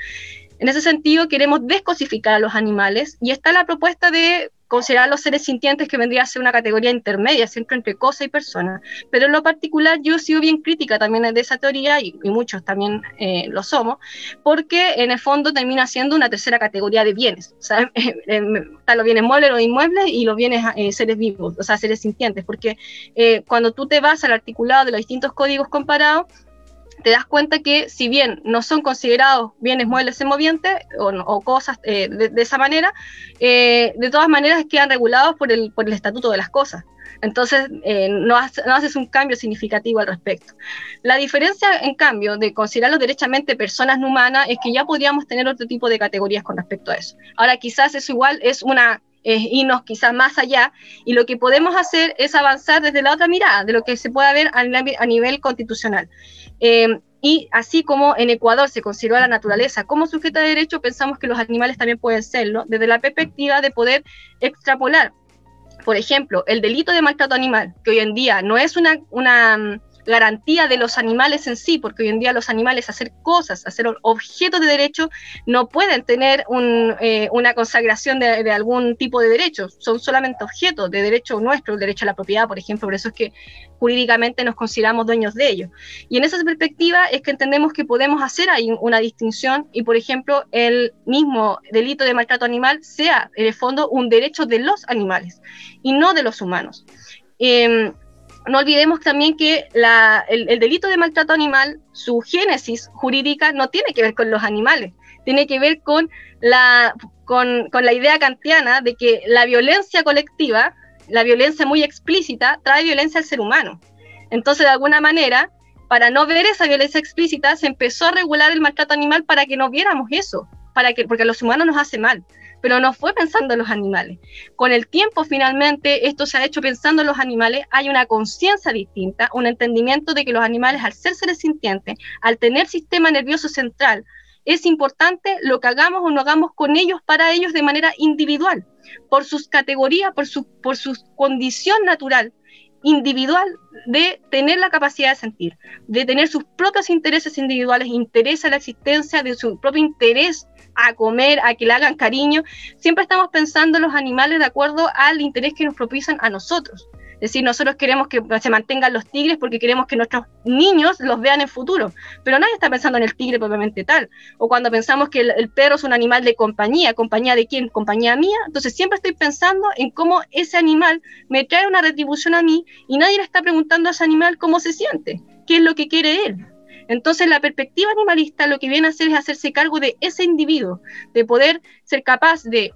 En ese sentido, queremos descosificar a los animales y está la propuesta de considerar los seres sintientes que vendría a ser una categoría intermedia, siempre entre cosa y persona. Pero en lo particular yo he sido bien crítica también de esa teoría y, y muchos también eh, lo somos, porque en el fondo termina siendo una tercera categoría de bienes. O sea, están los bienes muebles, los inmuebles y los bienes eh, seres vivos, o sea, seres sintientes, porque eh, cuando tú te vas al articulado de los distintos códigos comparados, te das cuenta que si bien no son considerados bienes muebles en movientes o, cosas eh, de, esa manera, eh, de todas maneras quedan regulados por el, por el estatuto de las cosas. Entonces, eh, no, no, haces un cambio significativo al respecto. La diferencia, en cambio, de considerarlos derechamente personas no humanas es que ya podríamos tener otro tipo de categorías con respecto a eso. Ahora, quizás eso igual es una irnos quizás más allá, y lo que podemos hacer es avanzar desde la otra mirada, de lo que se puede ver a, nivel constitucional. Eh, y así como en Ecuador se consideró a la naturaleza como sujeta de derecho, pensamos que los animales también pueden serlo, desde la perspectiva de poder extrapolar, por ejemplo, el delito de maltrato animal, que hoy en día no es una, una garantía de los animales en sí, porque hoy en día los animales hacer cosas, hacer objetos de derecho, no pueden tener eh, una consagración de, de, algún tipo de derecho, son solamente objetos de derecho nuestro, el derecho a la propiedad, por ejemplo, por eso es que jurídicamente nos consideramos dueños de ellos. Y en esa perspectiva es que entendemos que podemos hacer ahí una distinción y, por ejemplo, el mismo delito de maltrato animal sea, en el fondo, un derecho de los animales y no de los humanos. Eh, no olvidemos también que el, el, delito de maltrato animal, su génesis jurídica no tiene que ver con los animales, tiene que ver con la, con, con la idea kantiana de que la violencia colectiva, la violencia muy explícita, trae violencia al ser humano. Entonces, de alguna manera, para no ver esa violencia explícita, se empezó a regular el maltrato animal para que no viéramos eso, para que, porque a los humanos nos hace mal pero no fue pensando en los animales. Con el tiempo, finalmente, esto se ha hecho pensando en los animales, hay una conciencia distinta, un entendimiento de que los animales, al ser seres sintientes, al tener sistema nervioso central, es importante lo que hagamos o no hagamos con ellos para ellos de manera individual, por sus categorías, por su, por su condición natural individual de tener la capacidad de sentir, de tener sus propios intereses individuales, interesa la existencia de su propio interés a comer, a que le hagan cariño, siempre estamos pensando en los animales de acuerdo al interés que nos propician a nosotros. Es decir, nosotros queremos que se mantengan los tigres porque queremos que nuestros niños los vean en futuro, pero nadie está pensando en el tigre propiamente tal. O cuando pensamos que el, perro es un animal de compañía, ¿compañía de quién? Compañía mía. Entonces siempre estoy pensando en cómo ese animal me trae una retribución a mí y nadie le está preguntando a ese animal cómo se siente, qué es lo que quiere él. Entonces la perspectiva animalista lo que viene a hacer es hacerse cargo de ese individuo, de poder ser capaz de,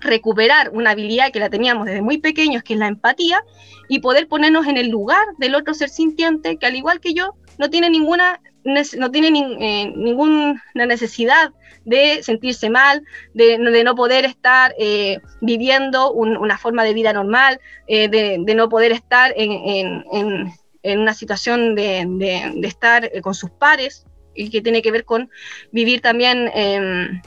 recuperar una habilidad que la teníamos desde muy pequeños, que es la empatía, y poder ponernos en el lugar del otro ser sintiente que al igual que yo no tiene ninguna no tiene eh, ninguna necesidad de sentirse mal, de, no poder estar eh, viviendo una forma de vida normal, eh, de, no poder estar en, una situación de, estar con sus pares, y que tiene que ver con vivir también em,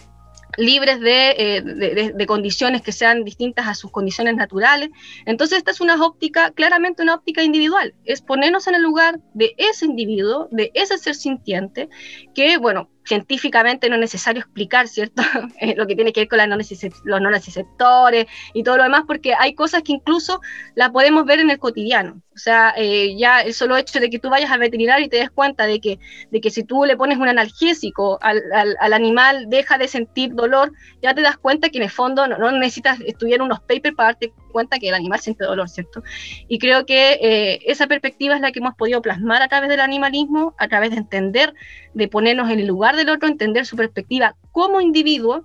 libres eh, de, condiciones que sean distintas a sus condiciones naturales. Entonces, esta es una óptica, claramente una óptica individual, es ponernos en el lugar de ese individuo, de ese ser sintiente, que, bueno, científicamente no es necesario explicar, ¿cierto? Eh, lo que tiene que ver con los no receptores y todo lo demás, porque hay cosas que incluso las podemos ver en el cotidiano. O sea, eh, ya el solo hecho de que tú vayas al veterinario y te des cuenta de que, de que si tú le pones un analgésico al, al, animal, deja de sentir dolor, ya te das cuenta que en el fondo no, necesitas estudiar unos papers para darte cuenta que el animal siente dolor, ¿cierto? Y creo que eh, esa perspectiva es la que hemos podido plasmar a través del animalismo, a través de entender, de ponernos en el lugar del otro, entender su perspectiva como individuo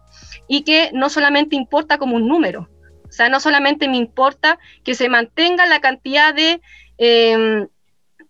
y que no solamente importa como un número, o sea, no solamente me importa que se mantenga la cantidad de, em,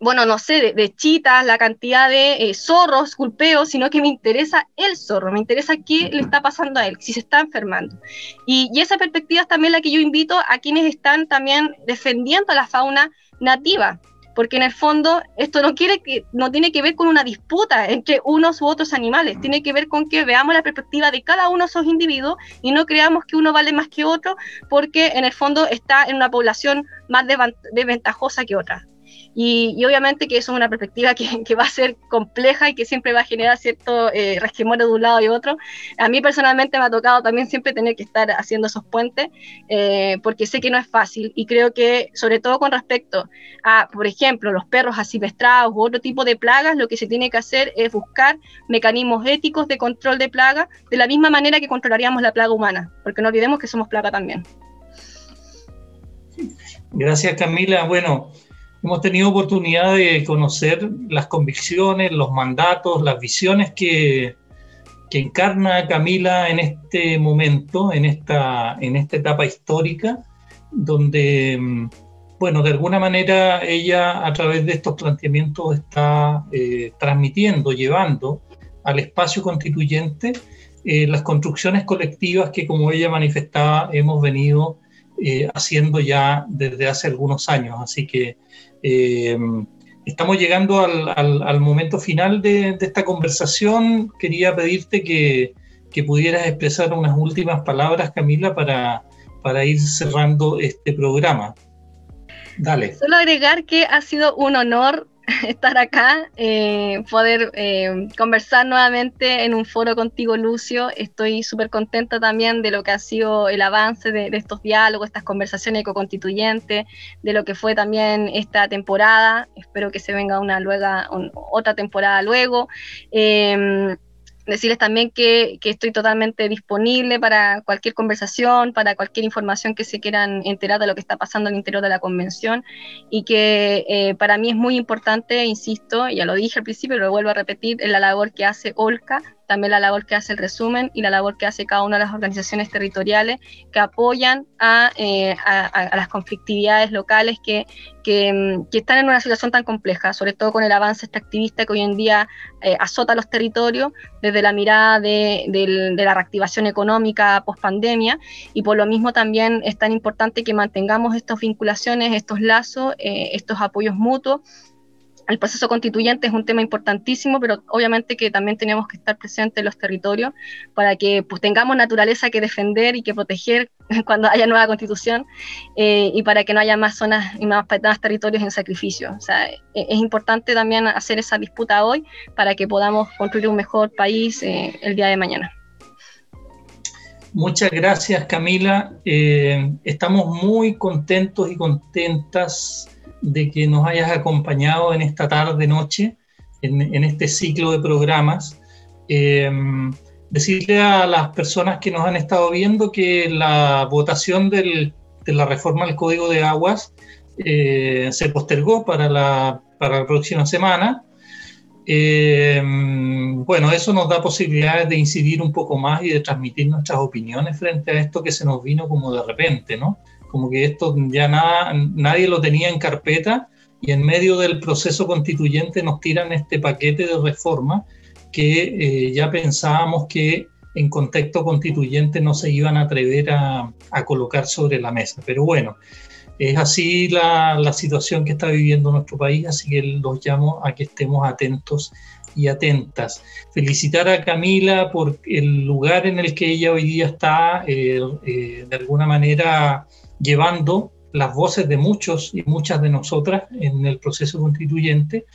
bueno, no sé, de, chitas, la cantidad de eh, zorros, culpeos, sino que me interesa el zorro, me interesa qué le está pasando a él, si se está enfermando. Y, y esa perspectiva es también la que yo invito a quienes están también defendiendo a la fauna nativa, porque en el fondo esto no, quiere que, no tiene que ver con una disputa entre unos u otros animales, tiene que ver con que veamos la perspectiva de cada uno de esos individuos y no creamos que uno vale más que otro porque en el fondo está en una población más desventajosa que otra. Y, obviamente que eso es una perspectiva que, va a ser compleja y que siempre va a generar cierto eh, de un lado y otro. A mí personalmente me ha tocado también siempre tener que estar haciendo esos puentes, eh, porque sé que no es fácil y creo que sobre todo con respecto a, por ejemplo, los perros asilvestrados u otro tipo de plagas, lo que se tiene que hacer es buscar mecanismos éticos de control de plaga de la misma manera que controlaríamos la plaga humana, porque no olvidemos que somos plaga también. Gracias Camila. Bueno, hemos tenido oportunidad de conocer las convicciones, los mandatos, las visiones que, que encarna Camila en este momento, en esta, en esta etapa histórica, donde, mm, bueno, de alguna manera ella a través de estos planteamientos está eh, transmitiendo, llevando al espacio constituyente eh, las construcciones colectivas que, como ella manifestaba, hemos venido eh, haciendo ya desde hace algunos años. Así que eh, estamos llegando al, momento final de, esta conversación. Quería pedirte que, pudieras expresar unas últimas palabras, Camila, para, para ir cerrando este programa. Dale. Solo agregar que ha sido un honor estar acá, eh, poder eh, conversar nuevamente en un foro contigo, Lucio. Estoy súper contenta también de lo que ha sido el avance de, estos diálogos, estas conversaciones ecoconstituyentes, de lo que fue también esta temporada. Espero que se venga una luego, otra temporada luego. Eh, decirles también que, estoy totalmente disponible para cualquier conversación, para cualquier información que se quieran enterar de lo que está pasando el interior de la convención y que eh, para mí es muy importante, insisto, ya lo dije al principio, lo vuelvo a repetir, la labor que hace Olca también la labor que hace el resumen y la labor que hace cada una de las organizaciones territoriales que apoyan a, eh, las conflictividades locales que, mm, que, están en una situación tan compleja, sobre todo con el avance extractivista que hoy en día eh, azota los territorios desde la mirada de, la reactivación económica post pandemia y por lo mismo también es tan importante que mantengamos estas vinculaciones, estos lazos, eh, estos apoyos mutuos el proceso constituyente es un tema importantísimo, pero obviamente que también tenemos que estar presentes en los territorios para que pues, tengamos naturaleza que defender y que proteger cuando haya nueva constitución eh, y para que no haya más zonas y más, territorios en sacrificio. O sea, e, es, importante también hacer esa disputa hoy para que podamos construir un mejor país eh, el día de mañana. Muchas gracias Camila. Eh, estamos muy contentos y contentas de que nos hayas acompañado en esta tarde noche, en, este ciclo de programas. Eh, decirle a las personas que nos han estado viendo que la votación de la reforma al Código de Aguas eh, se postergó para la, para la próxima semana. Eh, bueno, eso nos da posibilidades de incidir un poco más y de transmitir nuestras opiniones frente a esto que se nos vino como de repente, ¿no? Como que esto ya nada, nadie lo tenía en carpeta y en medio del proceso constituyente nos tiran este paquete de reforma que eh, ya pensábamos que en contexto constituyente no se iban a atrever a, colocar sobre la mesa. Pero bueno, es así la, la, situación que está viviendo nuestro país, así que los llamo a que estemos atentos y atentas. Felicitar a Camila por el lugar en el que ella hoy día está, eh, eh, de alguna manera llevando las voces de muchos y muchas de nosotras en el proceso constituyente.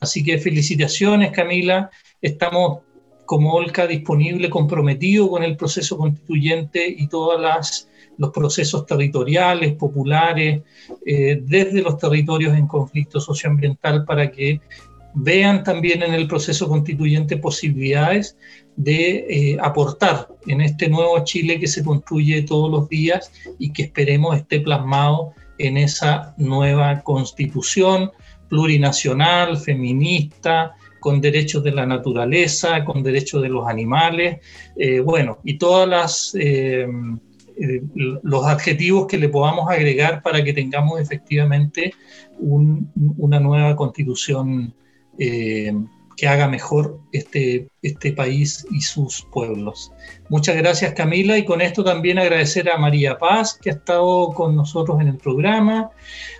Así que felicitaciones, Camila. Estamos como Olca disponible, comprometido con el proceso constituyente y todas las los procesos territoriales, populares, eh, desde los territorios en conflicto socioambiental para que vean también en el proceso constituyente posibilidades de eh, aportar en este nuevo Chile que se construye todos los días y que esperemos esté plasmado en esa nueva constitución plurinacional, feminista, con derechos de la naturaleza, con derechos de los animales, eh, bueno, y todas las eh, los adjetivos que le podamos agregar para que tengamos efectivamente una nueva constitución eh, que haga mejor este, este país y sus pueblos. Muchas gracias Camila y con esto también agradecer a María Paz que ha estado con nosotros en el programa,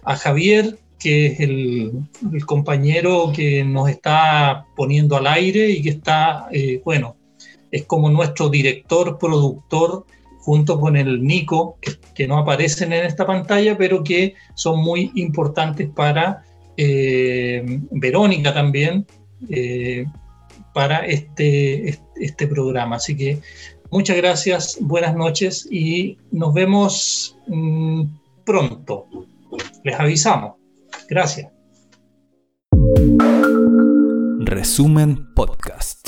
a Javier que es el, compañero que nos está poniendo al aire y que está, eh, bueno, es como nuestro director, productor junto con el Nico, que, no aparecen en esta pantalla, pero que son muy importantes para eh, Verónica también, eh, para este, este programa. Así que muchas gracias, buenas noches y nos vemos mm, pronto. Les avisamos. Gracias. Resumen Podcast.